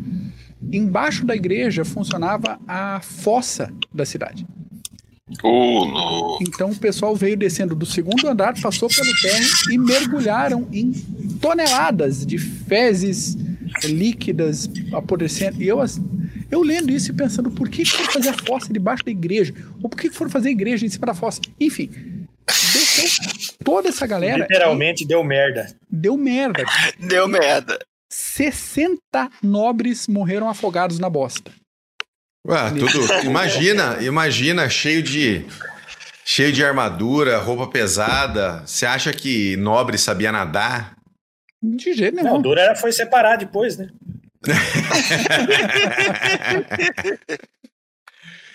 B: Embaixo da igreja funcionava a fossa da cidade.
C: Oh,
B: então o pessoal veio descendo do segundo andar, passou pelo térreo e mergulharam em toneladas de fezes líquidas apodrecendo. E eu, eu lendo isso e pensando, por que foram fazer a fossa debaixo da igreja? Ou por que foram fazer a igreja em cima da fossa? Enfim, desceu toda essa galera.
D: Literalmente deu merda.
B: Deu merda.
C: Deu merda.
B: 60 nobres morreram afogados na bosta.
A: Ué, tudo. Imagina, imagina, cheio de. Cheio de armadura, roupa pesada. Você acha que nobre sabia nadar?
B: De jeito nenhum.
D: Não, Dura foi separar depois, né?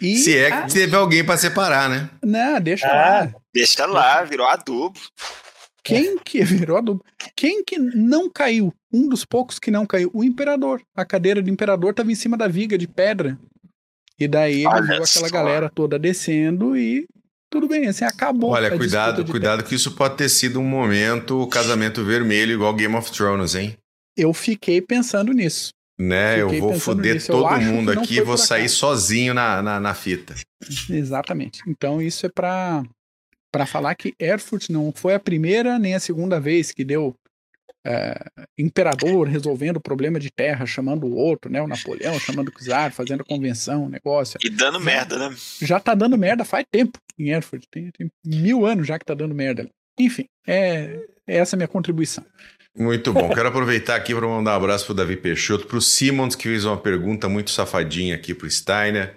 A: E Se é que teve alguém para separar, né?
B: Não, deixa ah, lá.
C: Deixa lá, virou adubo.
B: Quem que virou adubo? Quem que não caiu? Um dos poucos que não caiu. O imperador. A cadeira do imperador estava em cima da viga de pedra. E daí ele Olha viu aquela só. galera toda descendo e tudo bem, assim, acabou.
A: Olha, cuidado, cuidado que isso pode ter sido um momento casamento vermelho igual Game of Thrones, hein?
B: Eu fiquei pensando nisso.
A: Né, fiquei eu vou foder todo mundo aqui e vou sair sozinho na, na, na, fita.
B: Exatamente. Então isso é para para falar que Erfurt não foi a primeira nem a segunda vez que deu é, imperador resolvendo o problema de terra, chamando o outro, né? O Napoleão chamando o czar, fazendo convenção, negócio.
C: E dando já, merda, né?
B: Já tá dando merda faz tempo em Erfurt. Tem, tem mil anos já que tá dando merda. Enfim, é, é essa a minha contribuição.
A: Muito bom. Quero aproveitar aqui para mandar um abraço pro Davi Peixoto, pro Simons, que fez uma pergunta muito safadinha aqui pro Steiner.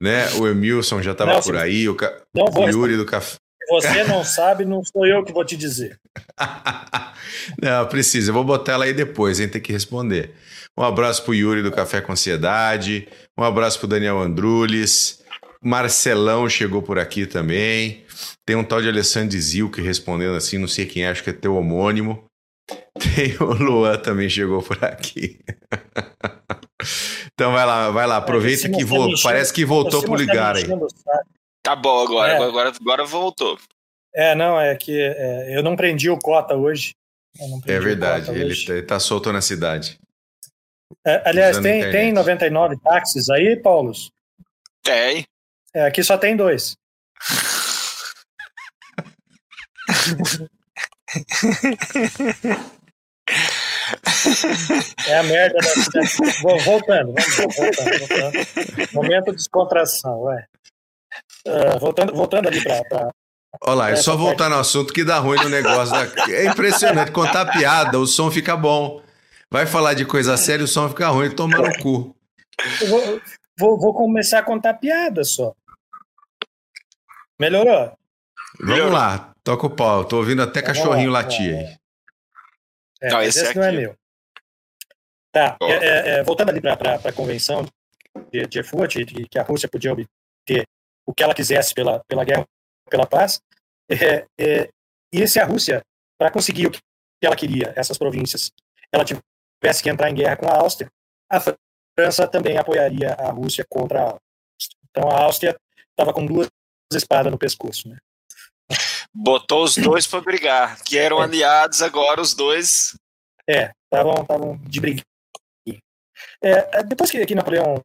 A: Né? O Emilson já estava por aí, o, Ca... o Yuri do Café
D: você não sabe, não sou eu que vou te dizer.
A: não, precisa. Eu vou botar ela aí depois, hein? Tem que responder. Um abraço pro Yuri do Café com Ansiedade. Um abraço pro Daniel Andrules. Marcelão chegou por aqui também. Tem um tal de Alessandro Zilke respondendo assim, não sei quem acho que é teu homônimo. Tem o Luan também chegou por aqui. então vai lá, vai lá, aproveita que voltou. Parece que voltou pro ligar aí.
C: Tá bom agora, é. agora, agora voltou.
D: É, não, é que é, eu não prendi o Cota hoje.
A: É verdade, ele está tá solto na cidade.
D: É, aliás, tem, tem 99 táxis aí, Paulos?
C: Tem.
D: É, aqui só tem dois. É a merda da Voltando, vamos voltando, voltando. Momento de descontração, ué. Uh, voltando, voltando ali para.
A: Olha lá, é só voltar no assunto que dá ruim no negócio. Da... É impressionante. Contar piada, o som fica bom. Vai falar de coisa séria, o som fica ruim, toma no cu.
D: Vou, vou, vou, começar a contar piada só. Melhorou?
A: Vamos lá, toca o pau. Tô ouvindo até cachorrinho latir aí.
D: É, não, esse, esse não é meu. Tá, é, é, é, voltando ali para a convenção de, de Erfurt, de que a Rússia podia obter o que ela quisesse pela, pela guerra, pela paz. É, é, e se a Rússia, para conseguir o que ela queria, essas províncias, ela tivesse que entrar em guerra com a Áustria, a França também apoiaria a Rússia contra a Áustria. Então a Áustria estava com duas espadas no pescoço. Né?
C: Botou os dois para brigar, que eram é. aliados, agora os dois.
D: É, estavam de briga. É, é, depois que, que Napoleão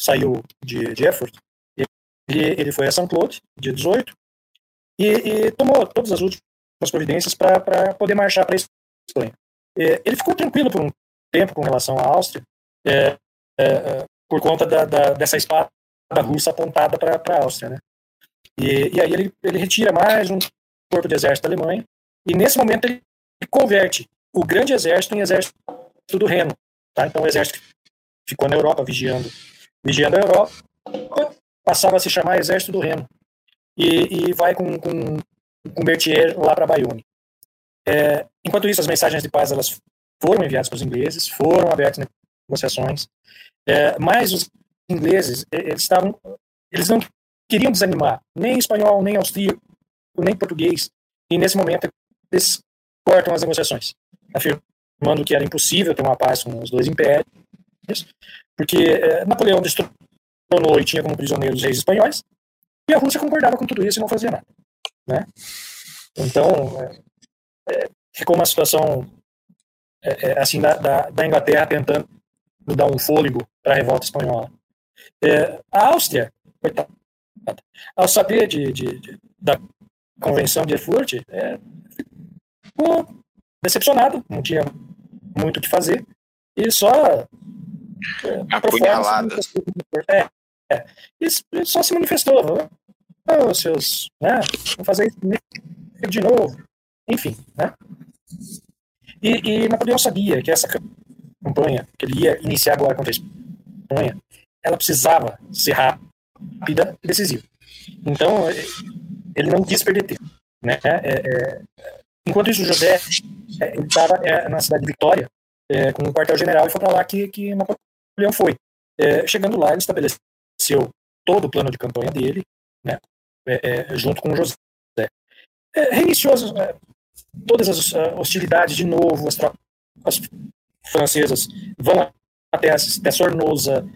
D: saiu de, de Erfurt, ele, ele foi a São Claude, dia 18, e, e tomou todas as últimas providências para poder marchar para a Espanha. É, ele ficou tranquilo por um tempo com relação à Áustria, é, é, é por conta da, da, dessa espada russa apontada para a Áustria. Né? E, e aí ele, ele retira mais um corpo de exército da Alemanha, e nesse momento ele converte o grande exército em exército do Reno. Tá? Então o exército ficou na Europa vigiando, vigiando a Europa, passava a se chamar Exército do Reno, e, e vai com, com, com Berthier lá para Bayonne. É, enquanto isso, as mensagens de paz elas foram enviados para os ingleses, foram abertas negociações, é, mas os ingleses, eles estavam, eles não queriam desanimar, nem espanhol, nem austríaco, nem português, e nesse momento eles cortam as negociações, afirmando que era impossível ter uma paz com os dois impérios, porque é, Napoleão destronou e tinha como prisioneiros os reis espanhóis, e a Rússia concordava com tudo isso e não fazia nada. Né? Então, é, é, ficou uma situação assim da, da, da, Inglaterra tentando dar um fôlego para a revolta espanhola. A Áustria, coitada, ao saber de, de, de, da Convenção de Erfurt, é, ficou decepcionado, não tinha muito o que fazer, e só
C: é, apunhalada.
D: É, é, e só se manifestou, oh, seus, né, vão fazer isso de novo, enfim, né? E, e Napoleão sabia que essa campanha que ele ia iniciar agora contra a Espanha, ela precisava ser rápida e decisiva. Então, ele não quis perder tempo. Né? É, é, enquanto isso, José é, estava é, na cidade de Vitória, é, com um quartel-general, e foi para lá que, que Napoleão foi. É, chegando lá, ele estabeleceu todo o plano de campanha dele, né, junto com José. reiniciou todas as hostilidades de novo, as tropas francesas vão até, até Sornosa,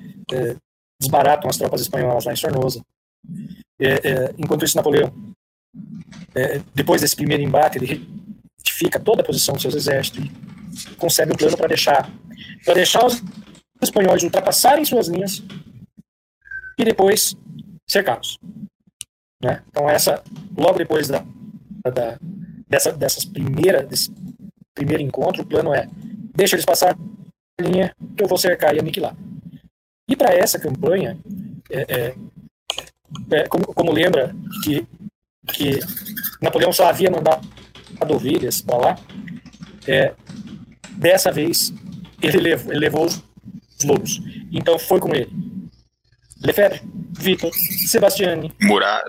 D: desbaratam as tropas espanholas lá em Sornosa. É, é, enquanto isso, Napoleão, é, depois desse primeiro embate, ele retifica toda a posição dos seus exércitos e concebe um plano para deixar, deixar os espanhóis ultrapassarem suas linhas e depois cercá-los. Né? Então, essa, logo depois da, da, dessa, dessas primeira, desse primeiro encontro, o plano é deixa eles passar a linha que eu vou cercar e aniquilar. E para essa campanha, é, é, é, como, como, lembra que, que Napoleão só havia mandado ovelhas para lá, é, dessa vez ele levou, ele levou os lobos. Então foi com ele. Lefebvre, Vitor, Sebastiani,
C: Murat,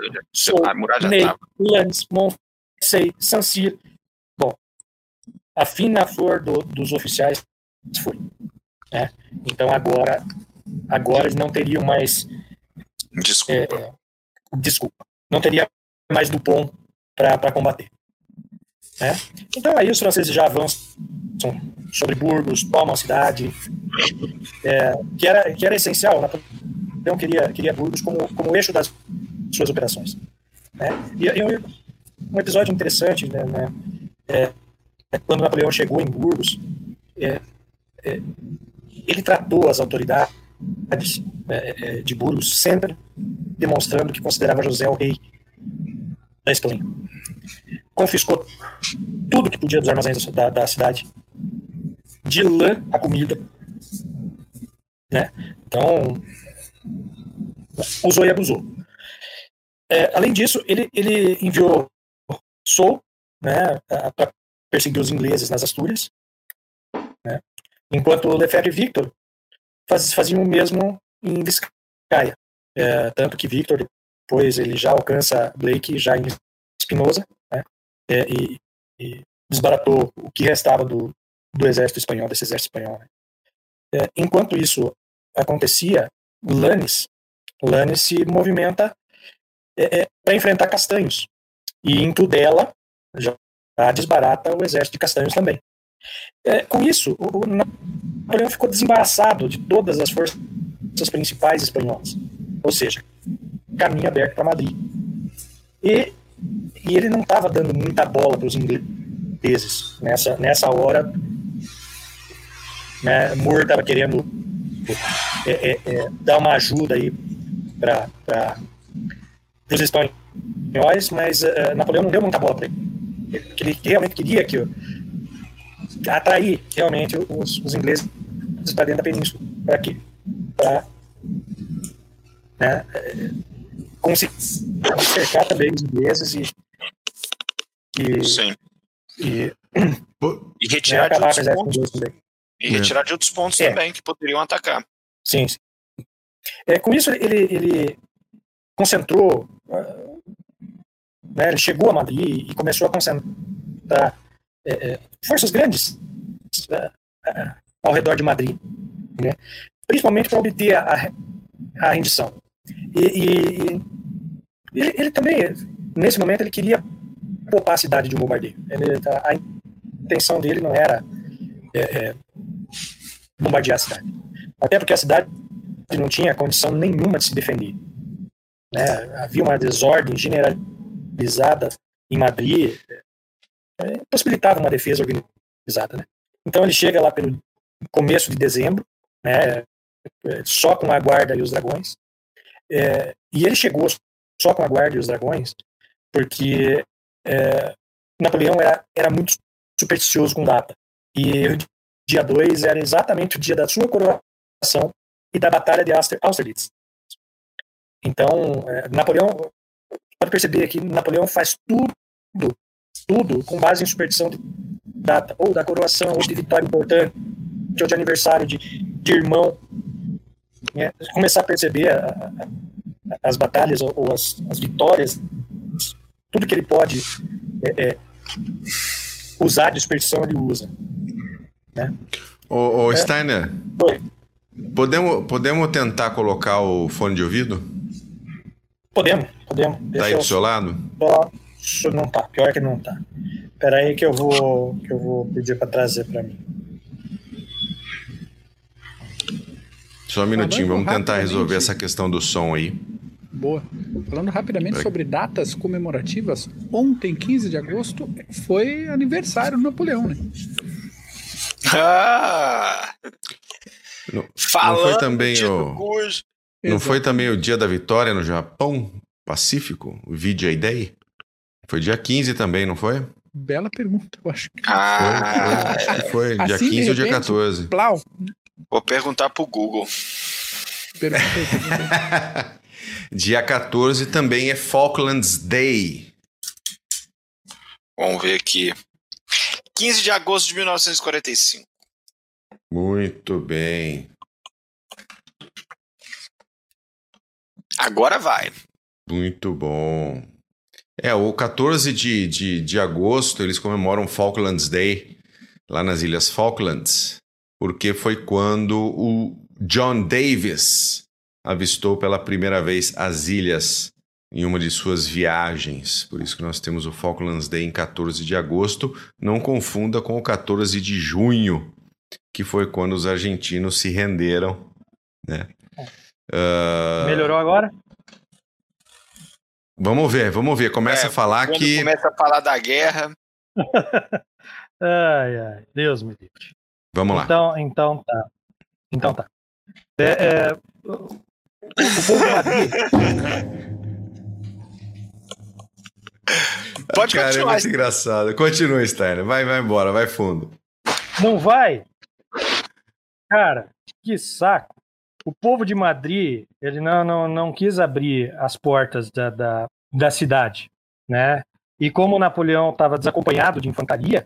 D: ah, Murat Ney, Lannes, Monsei, Sancir. Bom, a fina flor do, dos oficiais foi. Né? Então agora agora eles não teriam mais.
C: Desculpa.
D: É, desculpa. Não teria mais Dupont para combater. Né? Então aí os franceses já avançam sobre Burgos, tomam a cidade, é, que, era, que era essencial. Napoleão queria, queria Burgos como, como eixo das suas operações. Né? E, e um, um, episódio interessante, né, né é, é, quando Napoleão chegou em Burgos, é, é ele tratou as autoridades de Burgos, sempre demonstrando que considerava José o rei da Espanha. Confiscou tudo que podia dos armazéns da, da cidade, de lã a comida. Né? Então, usou e abusou. É, além disso, ele, ele enviou Sou né, para perseguir os ingleses nas Astúrias, né, enquanto Lefebvre Victor faz, faziam o mesmo em Vizcaya. É, tanto que Victor depois ele já alcança Blake já em Espinosa né, é, e, e, desbaratou o que restava do, do exército espanhol, desse exército espanhol. Né. É, enquanto isso acontecia, Lannes, Lannes se movimenta é, é, para enfrentar Castanhos. E em Tudela já desbarata o exército de Castanhos também. É, com isso, o, o Napoleão ficou desembaraçado de todas as forças principais espanholas. Ou seja, caminho aberto para Madrid. E, e ele não estava dando muita bola para os ingleses. Nessa, nessa hora, né, Moore estava querendo é, é, é, dar uma ajuda aí para os espanhóis, mas uh, Napoleão não deu muita bola para ele. Ele realmente queria que atrair realmente os, os ingleses para dentro da península. Para quê? Para né, conseguir cercar também os ingleses e.
C: e Sim.
D: E,
C: e retirar de outros pontos. E retirar de outros pontos é. também que poderiam atacar.
D: Sim, sim. É, com isso, ele, ele concentrou, né, ele chegou a Madrid e começou a concentrar é, é, forças grandes ao redor de Madrid, né? principalmente para obter a, a rendição. E, e ele, ele, também, nesse momento, ele queria poupar a cidade de um bombardeio. Ele, a intenção dele não era é, é, bombardear a cidade. Até porque a cidade não tinha condição nenhuma de se defender. Né? Havia uma desordem generalizada em Madrid, é, possibilitava uma defesa organizada. Né? Então ele chega lá pelo começo de dezembro, né, só com a guarda e os dragões, é, e ele chegou só com a guarda e os dragões porque é, Napoleão era, era muito supersticioso com data. E o dia 2 era exatamente o dia da sua coroação e da Batalha de Austerlitz. Então, é, Napoleão, pode perceber que Napoleão faz tudo, tudo com base em superstição de data, ou da coroação, ou de vitória importante, ou de aniversário de, de irmão. É, começar a perceber a, a, as batalhas ou, ou as, as, vitórias, tudo que ele pode é, é, usar de superstição, ele usa. Né?
A: Ô, ô é. Steiner, Oi. Podemos, podemos tentar colocar o fone de ouvido?
D: Podemos, podemos.
A: Tá aí do seu lado?
D: Só, não tá, pior que não tá. Espera aí que eu vou, que eu vou pedir para trazer para mim.
A: Só um minutinho, vamos tentar resolver essa questão do som aí.
B: Boa. Falando rapidamente sobre datas comemorativas, ontem, 15 de agosto, foi aniversário do Napoleão, né?
C: Ah!
A: Não, Falando não foi também o Não foi também o dia da vitória no Japão Pacífico, o VJ Day? Foi dia 15 também, não foi?
B: Bela pergunta, eu acho.
C: Ah,
A: foi, foi, foi assim, dia 15 repente, ou dia 14?
B: Plau.
C: Vou perguntar pro Google.
A: dia 14 também é Falklands Day.
C: Vamos ver aqui. 15 de agosto de 1945.
A: Muito bem.
C: Agora vai.
A: Muito bom. É, o 14 de, de, de agosto eles comemoram Falklands Day, lá nas Ilhas Falklands, porque foi quando o John Davis avistou pela primeira vez as ilhas em uma de suas viagens. Por isso que nós temos o Falklands Day em 14 de agosto. Não confunda com o 14 de junho, que foi quando os argentinos se renderam. Né?
D: Uh... Melhorou agora?
A: Vamos ver, vamos ver. Começa é, a falar que.
C: Começa a falar da guerra.
D: ai, ai, Deus me livre.
A: Vamos lá.
D: Então, então tá. Então tá. É, é.
A: Pode Cara, continuar. é muito engraçado. Continua, Steiner. Vai, vai embora, vai fundo.
D: Não vai? Cara, que saco. O povo de Madrid, ele não, não, não quis abrir as portas da, da, da cidade, né? E como Napoleão estava desacompanhado de infantaria,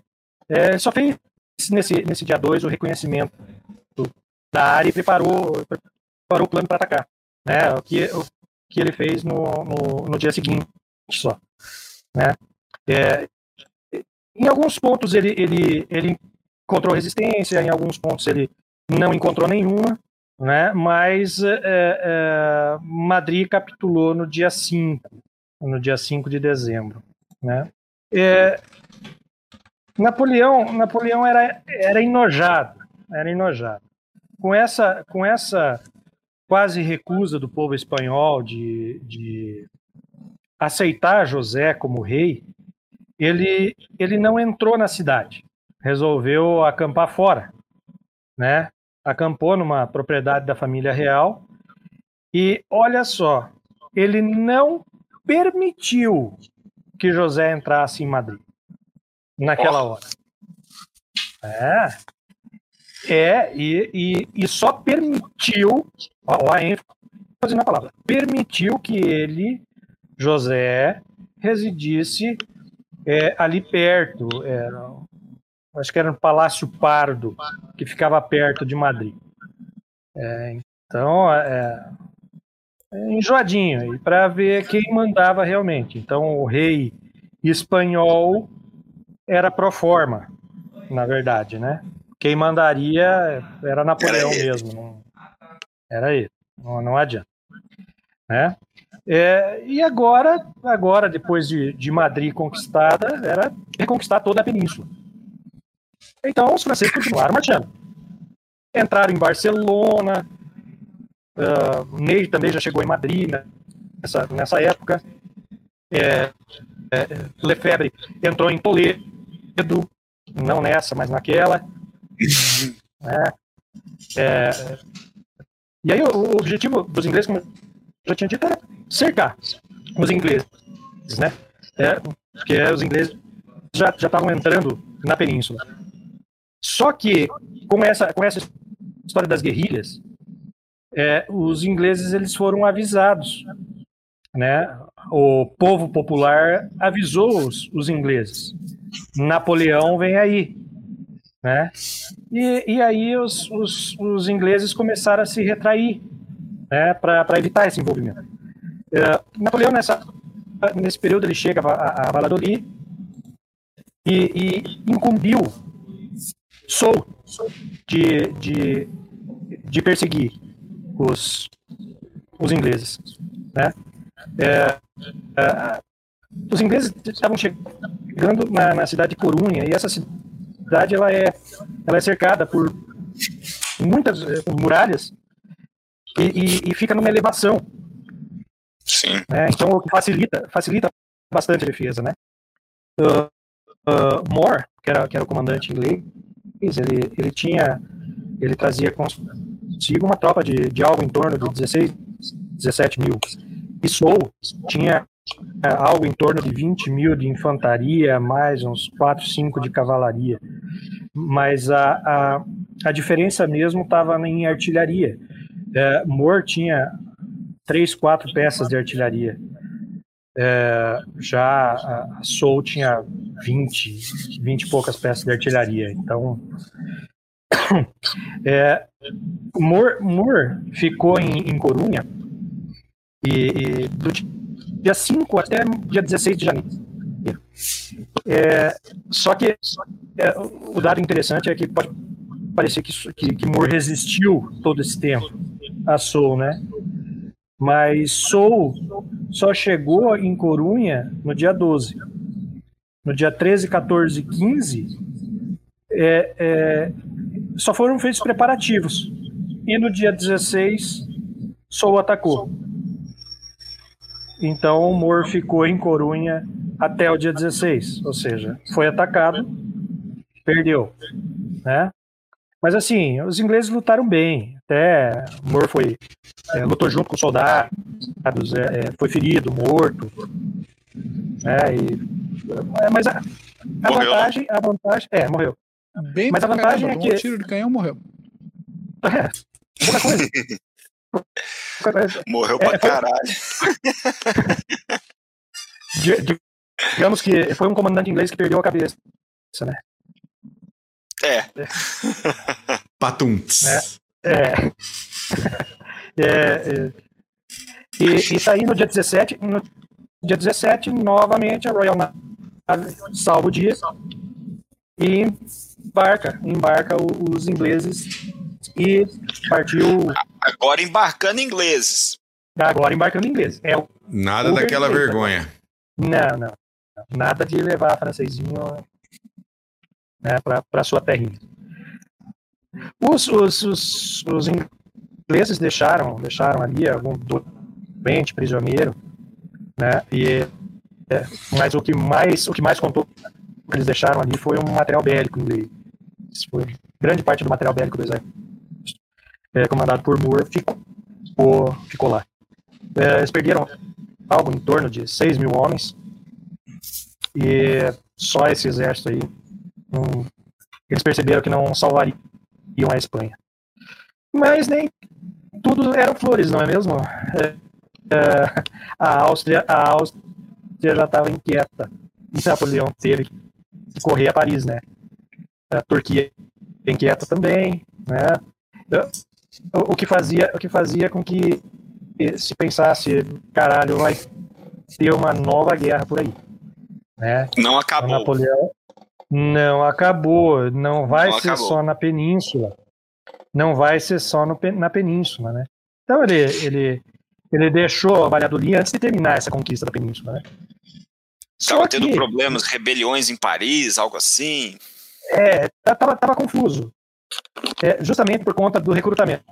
D: é, só fez nesse, nesse dia 2 o reconhecimento da área e preparou, preparou o plano para atacar. Né? O, que, o que ele fez no, no, no dia seguinte só. Né? É, em alguns pontos ele, ele, ele encontrou resistência, em alguns pontos ele não encontrou nenhuma, né? mas é, é, Madrid capitulou no dia 5, no dia 5 de dezembro. Né? É, Napoleão, Napoleão era, era enojado, era enojado. Com essa, com essa quase recusa do povo espanhol de, de aceitar José como rei, ele, ele não entrou na cidade, resolveu acampar fora, né? Acampou numa propriedade da família real e olha só, ele não permitiu que José entrasse em Madrid naquela hora. É. É, e, e, e só permitiu, ó, a ênfase na palavra, permitiu que ele, José, residisse é, ali perto, era acho que era no Palácio Pardo, que ficava perto de Madrid. É, então, é, é enjoadinho, e para ver quem mandava realmente. Então, o rei espanhol era pro forma, na verdade, né? quem mandaria era Napoleão era mesmo. Não, era ele. Não, não adianta. Né? É, e agora, agora depois de, de Madrid conquistada, era reconquistar toda a península. Então os franceses continuaram marchando. Entraram em Barcelona, uh, Ney também já chegou em Madrid né, nessa, nessa época. É, é, Lefebvre entrou em Toledo, não nessa, mas naquela. é, é, e aí o, o, objetivo dos ingleses, como eu já tinha dito, era cercar os ingleses, né? É, porque os ingleses já estavam entrando na península. Só que com essa, com essa história das guerrilhas, é, os ingleses eles foram avisados, né? O povo popular avisou os, os ingleses. Napoleão vem aí, né? E, e aí os, os, os ingleses começaram a se retrair, né? Para evitar esse envolvimento. É, Napoleão nessa nesse período ele chega a, a Valladolid e, e incumbiu Sou de, de, de perseguir os, os ingleses. Né? É, é, os ingleses estavam chegando na, na, cidade de Corunha e essa cidade ela é, ela é cercada por muitas eh, muralhas e, e, e, fica numa elevação.
C: Sim.
D: Né? Então, o que facilita, facilita bastante a defesa. Né? Uh, uh, Moore, que era, que era o comandante inglês, ele, ele tinha, ele trazia consigo uma tropa de, de algo em torno de 16, 17 mil. E Sou tinha é, algo em torno de 20 mil de infantaria, mais uns 4, 5 de cavalaria. Mas a, a, a diferença mesmo estava em artilharia. É, Moore tinha três, quatro peças de artilharia. É, já a tinha 20, 20 e poucas peças de artilharia. Então, é, Moore, Moore ficou em, em Corunha e, e, do dia 5 até dia 16 de janeiro. É, só que é, o dado interessante é que pode parecer que, que, que Moore resistiu todo esse tempo a Soul, né? Mas Soul só chegou em Corunha no dia 12 no dia 13, 14 e 15, é, é, só foram feitos preparativos. E no dia 16, Sou atacou. Então o Mor ficou em Corunha até o dia 16, ou seja, foi atacado, perdeu, né? Mas assim, os ingleses lutaram bem. Até Mor foi é, lutou junto com os soldados, é, foi ferido, morto, né? E é, mas a, a vantagem, a vantagem. É, morreu.
B: Bem mas a vantagem caramba, é que. Um tiro de canhão morreu.
D: É, pouca coisa.
C: Morreu pra é, caralho.
D: digamos que foi um comandante inglês que perdeu a cabeça, né?
C: É.
A: é.
D: É. é. é, é. E, e tá aí no dia 17, no dia 17, novamente a Royal salva o dia e embarca, embarca os ingleses e partiu.
C: Agora embarcando ingleses.
D: Agora embarcando ingleses. É
A: Nada daquela vergonha.
D: Não, não. Nada de levar francesinho né, para sua terrinha. Os, os, os, os ingleses deixaram, deixaram ali algum doente, prisioneiro, né, e é, mas o que mais o que mais contou que eles deixaram ali foi um material bélico inglês. Foi grande parte do material bélico do exército é, comandado por Moore ficou, ficou lá. É, eles perderam algo em torno de 6 mil homens e só esse exército aí um, eles perceberam que não salvariam a Espanha. Mas nem tudo eram flores, não é mesmo? É, é, a Áustria, a Áustria já estava inquieta. E Napoleão teve que correr a Paris, né? A Turquia inquieta também, né? O, o, que fazia, o que fazia com que se pensasse, caralho, vai ter uma nova guerra por aí, né?
C: Não acabou.
D: Napoleão, Não acabou, não vai não ser acabou. só na península. Não vai ser só no, na península, né? Então ele, ele, ele deixou a Valladolid antes de terminar essa conquista da península, né?
C: Estava tendo problemas, rebeliões em Paris, algo assim.
D: É, tava, tava confuso. É, justamente por conta do recrutamento.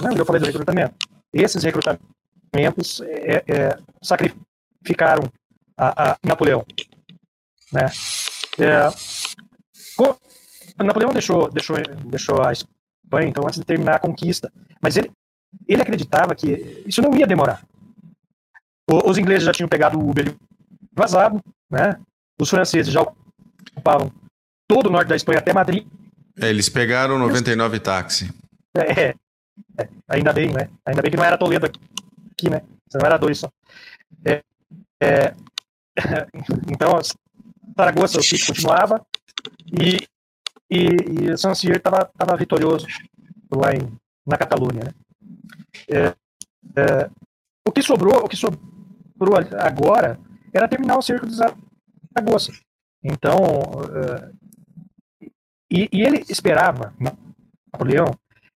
D: Lembra? Eu falei do recrutamento. Esses recrutamentos é, é, sacrificaram a, a, Napoleão. Né? É, Napoleão deixou, deixou, deixou a Espanha, então, antes de terminar a conquista. Mas ele, ele acreditava que isso não ia demorar. O, os ingleses já tinham pegado o Uber vazado, né? Os franceses já ocupavam todo o norte da Espanha até Madrid.
A: É, eles pegaram 99 táxi.
D: É, é, ainda bem, né? Ainda bem que não era Toledo aqui, né? Não era dois só. É, é, então, Zaragoza, o sítio continuava e, e, e Sancier estava vitorioso lá em, na Catalunha, né? É, é, o que sobrou, o que sobrou agora era terminar o cerco de Zaragoza. Então, uh, e, e, ele esperava, Napoleão,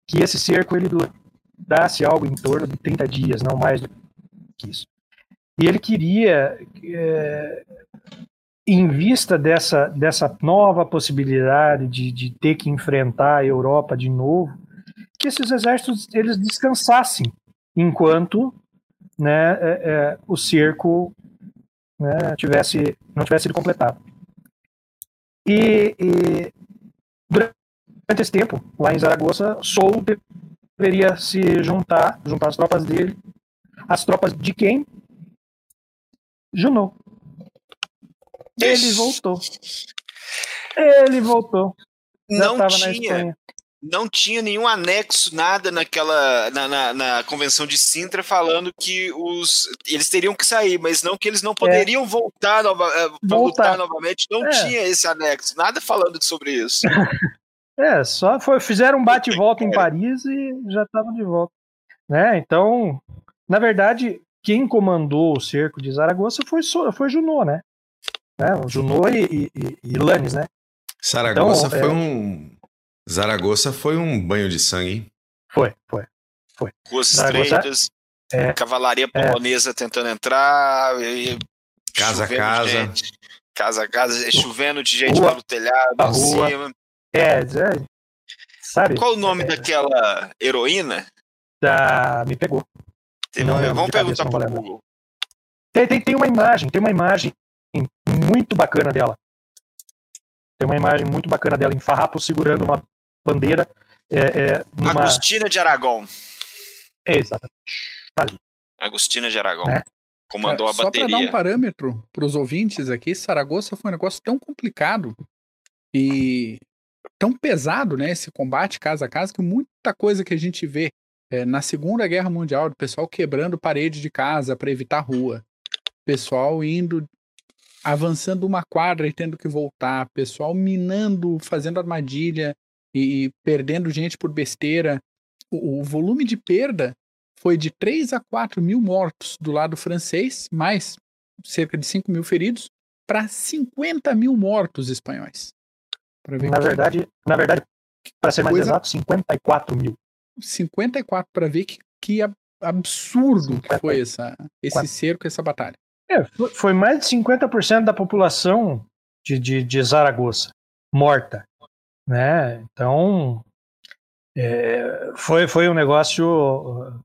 D: que esse cerco ele durasse algo em torno de 30 dias, não mais do que isso. E ele queria, é, em vista dessa, dessa nova possibilidade de, de ter que enfrentar a Europa de novo, que esses exércitos eles descansassem enquanto né, é, é, o cerco né, tivesse, não tivesse sido completado. E, e, durante esse tempo, lá em Zaragoza, Sou deveria se juntar, juntar as tropas dele, as tropas de quem? Junot. Ele voltou. Ele voltou.
C: Já não tinha, não tinha nenhum anexo, nada naquela na, na, na, convenção de Sintra falando que os eles teriam que sair, mas não que eles não poderiam é. voltar, nova, eh, voltar. lutar novamente. Não é. tinha esse anexo, nada falando sobre isso.
D: é, só foi, fizeram um bate e volta em Paris e já estavam de volta, né? Então, na verdade, quem comandou o cerco de Zaragoza foi foi Junot, né? né? Junot e, e, e Lannes, né?
A: Zaragoza então, foi é... um Zaragoza foi um banho de sangue.
D: Foi, foi, foi.
C: Ruas estreitas, é, cavalaria é. polonesa é, tentando entrar, e,
A: casa a casa.
C: Gente, casa a casa, chovendo de gente rua, pelo telhado,
D: a rua. Cima. É, é, sabe?
C: Qual o nome é, daquela heroína?
D: Da... Me pegou.
C: Tem, não, vamos perguntar para o Google.
D: Tem, tem, tem uma imagem, tem uma imagem muito bacana dela. Tem uma imagem muito bacana dela em Farrapo segurando uma bandeira. É, é, numa...
C: Agostina de Aragão.
D: É, exatamente.
C: Agostina de Aragão. É. Comandou é, a bateria.
B: Só para dar um parâmetro para os ouvintes aqui, Saragoça foi um negócio tão complicado e tão pesado, né, esse combate casa a casa, que muita coisa que a gente vê é, na Segunda Guerra Mundial, do pessoal quebrando parede de casa para evitar rua, pessoal indo avançando uma quadra e tendo que voltar, pessoal minando, fazendo armadilha e, e perdendo gente por besteira. O, o, volume de perda foi de 3 a 4 mil mortos do lado francês, mais cerca de 5 mil feridos, para 50 mil mortos espanhóis.
D: na, verdade, na verdade, para ser mais coisa... exato, 54 mil.
B: 54 para ver que, que absurdo que foi essa, esse cerco, essa batalha.
D: É, foi mais de 50% da população de, de, de Zaragoza morta. Né? Então, é, foi, foi um negócio.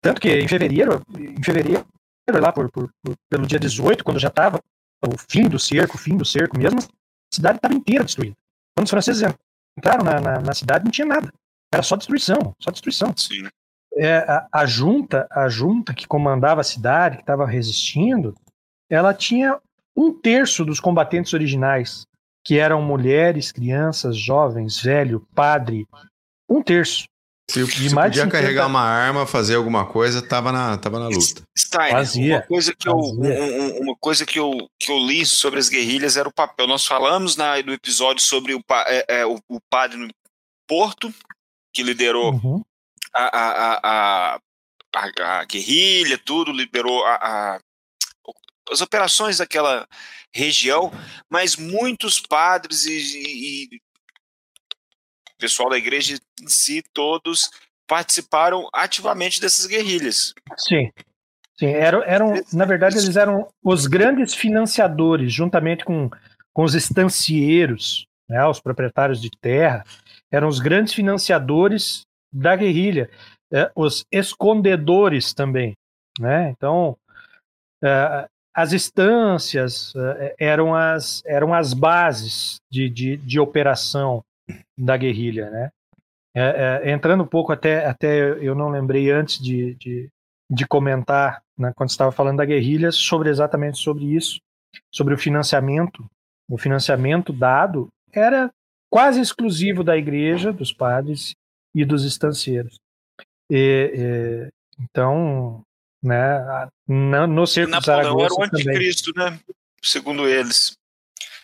D: Tanto que em fevereiro, em fevereiro lá por, por, por pelo dia 18, quando já estava o fim do cerco, o fim do cerco mesmo, a cidade estava inteira destruída. Quando os franceses entraram na, na, na, cidade, não tinha nada. Era só destruição, só destruição.
C: Sim
D: é, a, a, junta, a junta que comandava a cidade, que estava resistindo, ela tinha um terço dos combatentes originais, que eram mulheres, crianças, jovens, velho, padre, um terço.
A: Se, se podia 50... carregar uma arma, fazer alguma coisa, tava na, tava na luta.
C: Stein, Fazia. uma coisa que eu, um, uma coisa que eu, que eu li sobre as guerrilhas era o papel. Nós falamos na, no episódio sobre o, é, é, o, o padre no Porto, que liderou uhum a, a, a, a, a guerrilha, tudo, liberou a, a as operações daquela região, mas muitos padres e, e pessoal da igreja em si, todos participaram ativamente dessas guerrilhas.
D: Sim. Sim, eram, eram, na verdade, eles eram os grandes financiadores, juntamente com, com os estancieiros, né, os proprietários de terra, eram os grandes financiadores da guerrilha, é, os escondedores também. Né? Então, é, as estâncias é, eram, as, eram as bases de, de, de operação da guerrilha. Né? É, é, entrando um pouco até, até eu não lembrei antes de, de, de comentar, né, quando estava falando da guerrilha, sobre exatamente sobre isso, sobre o financiamento. O financiamento dado era quase exclusivo da igreja, dos padres e dos estancieiros. E, e, então, né, no, no cerco
C: Napoleão de Zaragoza era o anticristo, também. né? Segundo eles.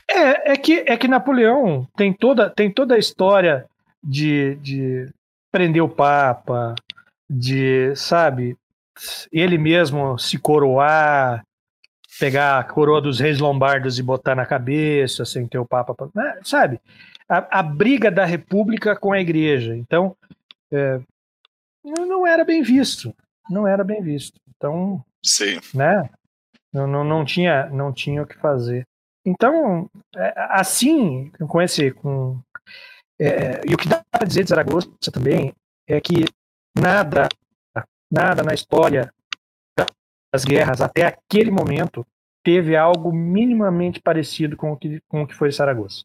D: É, é que, é que Napoleão tem toda, tem toda a história de, de prender o Papa, de, sabe, ele mesmo se coroar, pegar a coroa dos reis lombardos e botar na cabeça, sem ter o Papa, né, sabe? A, a, briga da República com a Igreja. Então, é, não era bem visto, não era bem visto. Então,
C: Sim.
D: né? Não, não, não tinha, não tinha o que fazer. Então, é, assim, com esse, com é, e o que dá para dizer de Zaragoza também é que nada, nada na história das guerras até aquele momento teve algo minimamente parecido com o que, com o que foi Zaragoza.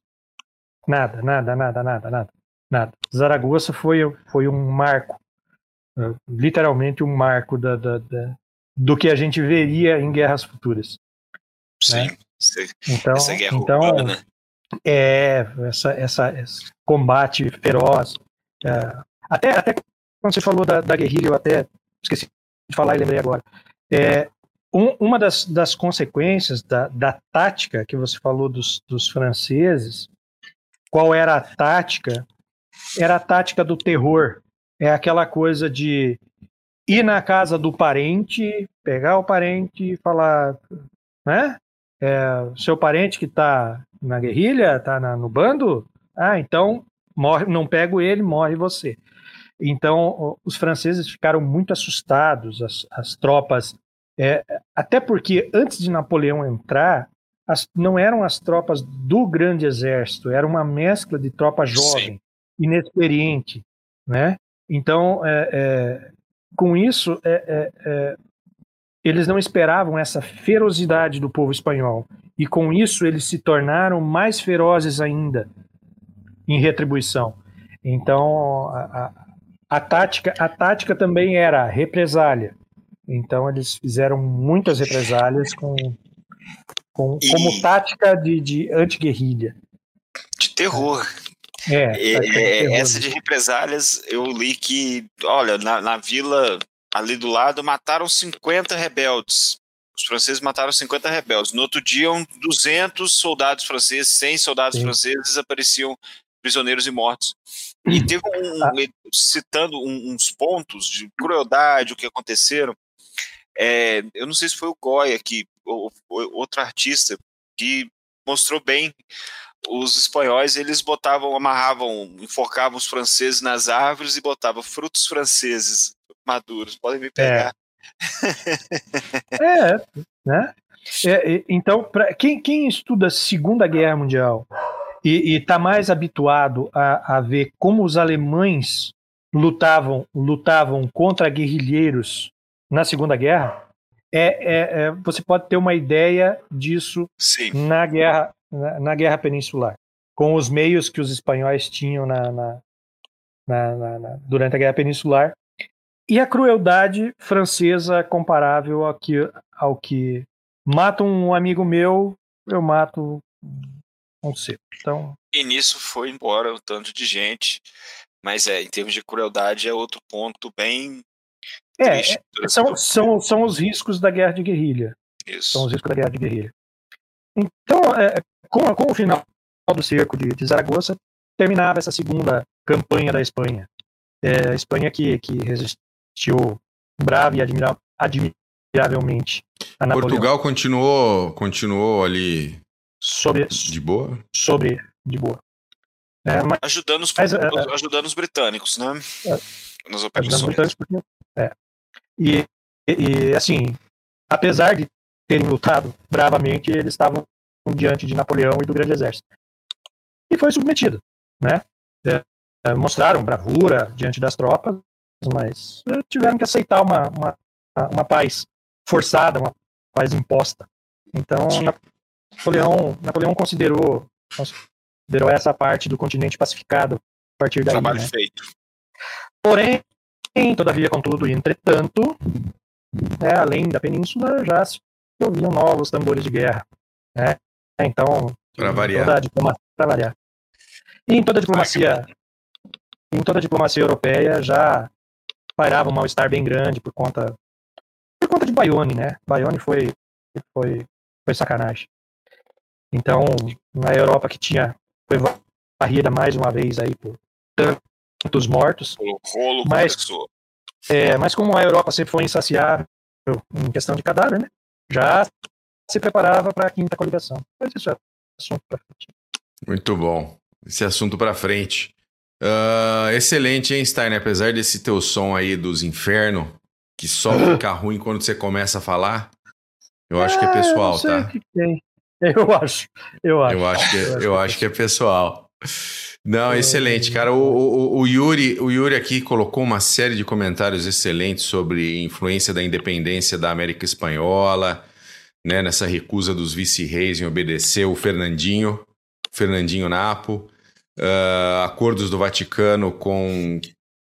D: Nada, nada, nada, nada, nada, nada. Zaragoza foi, foi um marco, literalmente um marco da, da, da, do que a gente veria em guerras futuras.
C: Sim. Né?
D: Então, essa guerra então, urbana. É, essa, essa, esse combate feroz. É, até, até quando você falou da, da guerrilha, eu até esqueci de falar e lembrei agora. É, um, uma das, das consequências da, da tática que você falou dos, dos franceses, qual era a tática? Era a tática do terror. É aquela coisa de ir na casa do parente, pegar o parente e falar, né? É, seu parente que está na guerrilha, está no bando, ah, então morre, não pego ele, morre você. Então os franceses ficaram muito assustados, as, as tropas, é, até porque antes de Napoleão entrar, as, não eram as tropas do grande exército, era uma mescla de tropa jovem, Sim. inexperiente, né? Então, é, é, com isso, é, é, é eles não esperavam essa ferocidade do povo espanhol. E com isso eles se tornaram mais ferozes ainda em retribuição. Então a, a, a tática, a tática também era represália. Então eles fizeram muitas represálias com, com e... como tática de, de anti-guerrilha.
C: De terror. É, é, é terror. essa de represálias eu li que, olha, na, na vila ali do lado, mataram 50 rebeldes. Os franceses mataram 50 rebeldes. No outro dia, 200 soldados franceses, 100 soldados Sim. franceses apareciam prisioneiros e mortos. E teve um, ah. citando uns pontos de crueldade, o que aconteceram. É, eu não sei se foi o Goya, que, ou, ou, outro artista, que mostrou bem os espanhóis eles botavam, amarravam, enforcavam os franceses nas árvores e botavam frutos franceses maduros, podem me pegar.
D: É, é né? É, então, pra, quem, quem estuda Segunda Guerra Mundial e está mais habituado a, a ver como os alemães lutavam lutavam contra guerrilheiros na Segunda Guerra, é, é, é, você pode ter uma ideia disso
C: Sim.
D: na guerra na, na, guerra peninsular, com os meios que os espanhóis tinham na, na, na durante a guerra peninsular e a crueldade francesa comparável ao que, ao que mata um amigo meu, eu mato um seu. Então...
C: E nisso foi embora um tanto de gente, mas é, em termos de crueldade é outro ponto bem
D: é, triste. É, são, são, são os riscos da guerra de guerrilha.
C: Isso.
D: São os riscos da guerra de guerrilha. Então, é, com, com o final do cerco de, de Zaragoza, terminava essa segunda campanha da Espanha. É, a Espanha que, que resistiu brava e admira, admiravelmente
A: Portugal continuou, continuou ali
D: sobre,
A: de boa?
D: Sobre, de boa.
C: É, mas, ajudando, os, mas, é, ajudando os britânicos, né?
D: É, Nas operações. É. E, e, assim, apesar de terem lutado bravamente, eles estavam diante de Napoleão e do Grande Exército. E foi submetido, né? É, mostraram bravura diante das tropas, mas tiveram que aceitar uma, uma, uma paz forçada, uma paz imposta. Então, Napoleão, Napoleão considerou, considerou essa parte do continente pacificado a partir daí.
C: Trabalho
D: né?
C: feito.
D: Porém, todavia, contudo, entretanto, né, além da península, já se ouviam novos tambores de guerra. Né? Então,
A: para variar.
D: Variar. E em toda a diplomacia, em toda diplomacia europeia já pairava um mal-estar bem grande por conta por conta de Bayonne, né? Bayonne foi foi foi sacanagem. Então, na Europa que tinha foi varrida mais uma vez aí por tantos mortos.
C: O rolo
D: mas, começou. É, mas como a Europa sempre foi insaciável em questão de cadáver, né? Já se preparava para a quinta coligação. Mas isso é assunto para frente.
A: Muito bom. Esse assunto para frente. Uh, excelente, hein, Stein? Apesar desse teu som aí dos infernos, que só fica ruim quando você começa a falar, eu acho que é pessoal,
D: eu
A: tá?
D: Que tem. Eu acho. Eu acho.
A: Eu acho que, é, eu acho que é pessoal. Não, excelente, cara. O, o, o, Yuri, o Yuri aqui colocou uma série de comentários excelentes sobre influência da independência da América Espanhola, né, nessa recusa dos vice-reis em obedecer o Fernandinho, Fernandinho Napo, uh, acordos do Vaticano com,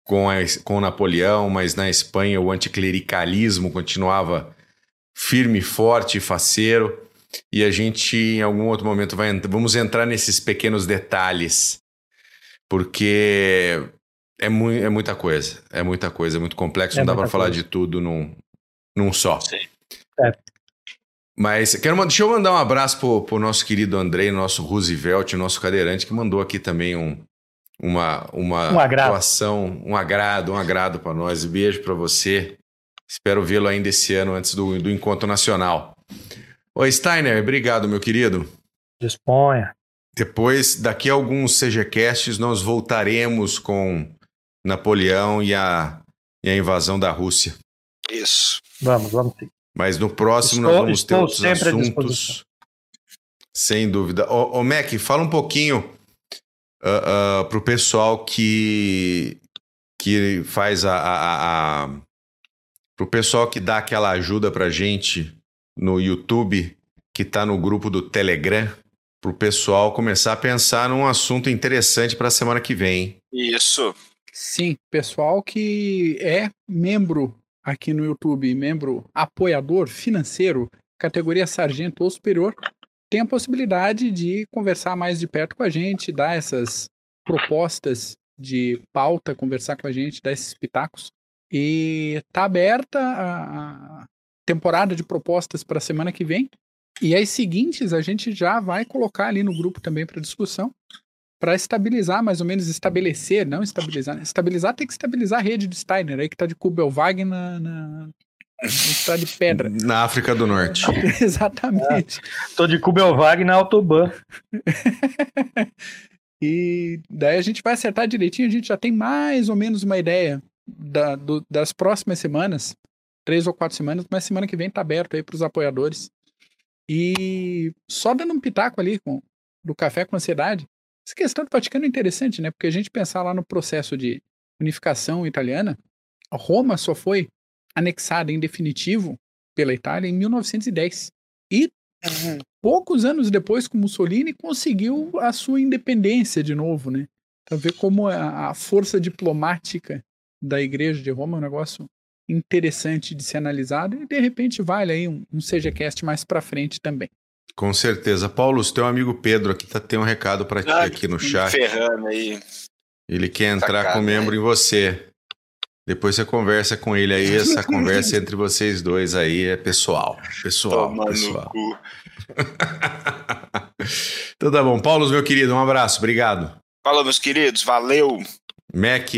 A: com, a, com Napoleão, mas na Espanha o anticlericalismo continuava firme, forte e faceiro. E a gente, em algum outro momento, vai vamos entrar nesses pequenos detalhes, porque é, mu é muita coisa, é muita coisa, é muito complexo, é não dá para falar de tudo num, num só. Sim. É. Mas quero, deixa eu mandar um abraço pro, pro nosso querido Andrei, nosso Roosevelt, nosso cadeirante, que mandou aqui também um, uma, uma
D: um agrado.
A: doação, um agrado, um agrado para nós. Beijo para você. Espero vê-lo ainda esse ano, antes do, do encontro nacional. Oi, Steiner, obrigado, meu querido.
D: Disponha.
A: Depois, daqui a alguns CGCasts, nós voltaremos com Napoleão e a, e a invasão da Rússia.
C: Isso.
D: Vamos, vamos
A: mas no próximo estou, nós vamos ter outros assuntos. Sem dúvida. Ô, ô Mac, fala um pouquinho uh, uh, para o pessoal que, que faz a. a, a, a para o pessoal que dá aquela ajuda para gente no YouTube, que está no grupo do Telegram, para o pessoal começar a pensar num assunto interessante para a semana que vem.
C: Isso.
B: Sim, pessoal que é membro aqui no YouTube, membro apoiador financeiro, categoria sargento ou superior, tem a possibilidade de conversar mais de perto com a gente, dar essas propostas de pauta, conversar com a gente, dar esses pitacos. E tá aberta a temporada de propostas para a semana que vem. E as seguintes a gente já vai colocar ali no grupo também para discussão para estabilizar, mais ou menos estabelecer, não estabilizar. Né? Estabilizar tem que estabilizar a rede do Steiner, aí que está de Kubelwag na, na, está de pedra.
A: Na África do Norte.
B: Exatamente.
D: É, tô de Kubelwag na Autobahn.
B: e daí a gente vai acertar direitinho, a gente já tem mais ou menos uma ideia da, do, das próximas semanas, três ou quatro semanas, mas semana que vem tá aberto aí para os apoiadores. E só dando um pitaco ali com, do Café com Ansiedade, essa questão do Vaticano é interessante, né? Porque a gente pensar lá no processo de unificação italiana, Roma só foi anexada em definitivo pela Itália em 1910. E uhum. poucos anos depois, com Mussolini, conseguiu a sua independência de novo, né? Então, ver como a, a força diplomática da Igreja de Roma é um negócio interessante de ser analisado e de repente vale aí um, um CGCast mais para frente também.
A: Com certeza. Paulo, teu amigo Pedro aqui tá, tem um recado para ti ah, aqui no chat.
C: Ferrando aí.
A: Ele quer entrar Sacado, com membro né? em você. Depois você conversa com ele aí, essa conversa entre vocês dois aí é pessoal. Pessoal, Toma pessoal. então tá bom. Paulo, meu querido, um abraço, obrigado.
C: Falou, meus queridos, valeu.
A: Mac,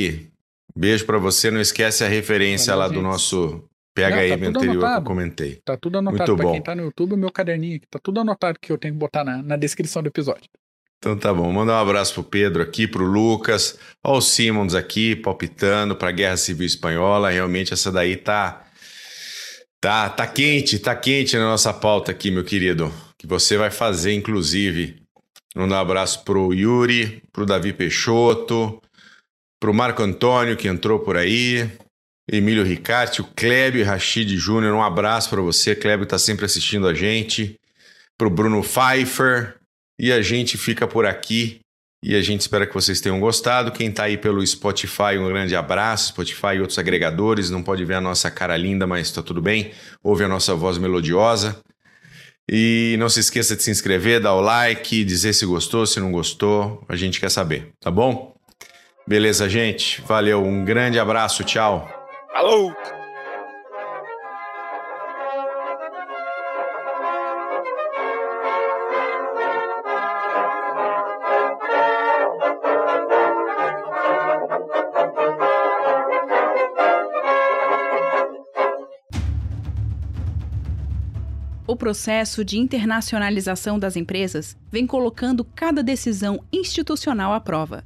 A: beijo para você. Não esquece a referência valeu, lá gente. do nosso Pega aí tá meu anterior anotado. que eu comentei.
B: Tá tudo anotado Muito pra bom. quem tá no YouTube, o meu caderninho aqui. Tá tudo anotado que eu tenho que botar na, na descrição do episódio.
A: Então tá bom, mandar um abraço pro Pedro aqui, pro Lucas, ao Simons aqui, palpitando pra Guerra Civil Espanhola. Realmente essa daí tá tá tá quente, tá quente na nossa pauta aqui, meu querido. Que você vai fazer, inclusive. Mandar um abraço pro Yuri, pro Davi Peixoto, pro Marco Antônio que entrou por aí, Emílio Ricarte, o Clébio Rachid Júnior. Um abraço para você, Clébio tá sempre assistindo a gente. Pro Bruno Pfeiffer, e a gente fica por aqui e a gente espera que vocês tenham gostado. Quem está aí pelo Spotify, um grande abraço. Spotify e outros agregadores. Não pode ver a nossa cara linda, mas está tudo bem. Ouve a nossa voz melodiosa. E não se esqueça de se inscrever, dar o like, dizer se gostou, se não gostou. A gente quer saber, tá bom? Beleza, gente? Valeu, um grande abraço, tchau.
C: Falou!
E: O processo de internacionalização das empresas vem colocando cada decisão institucional à prova.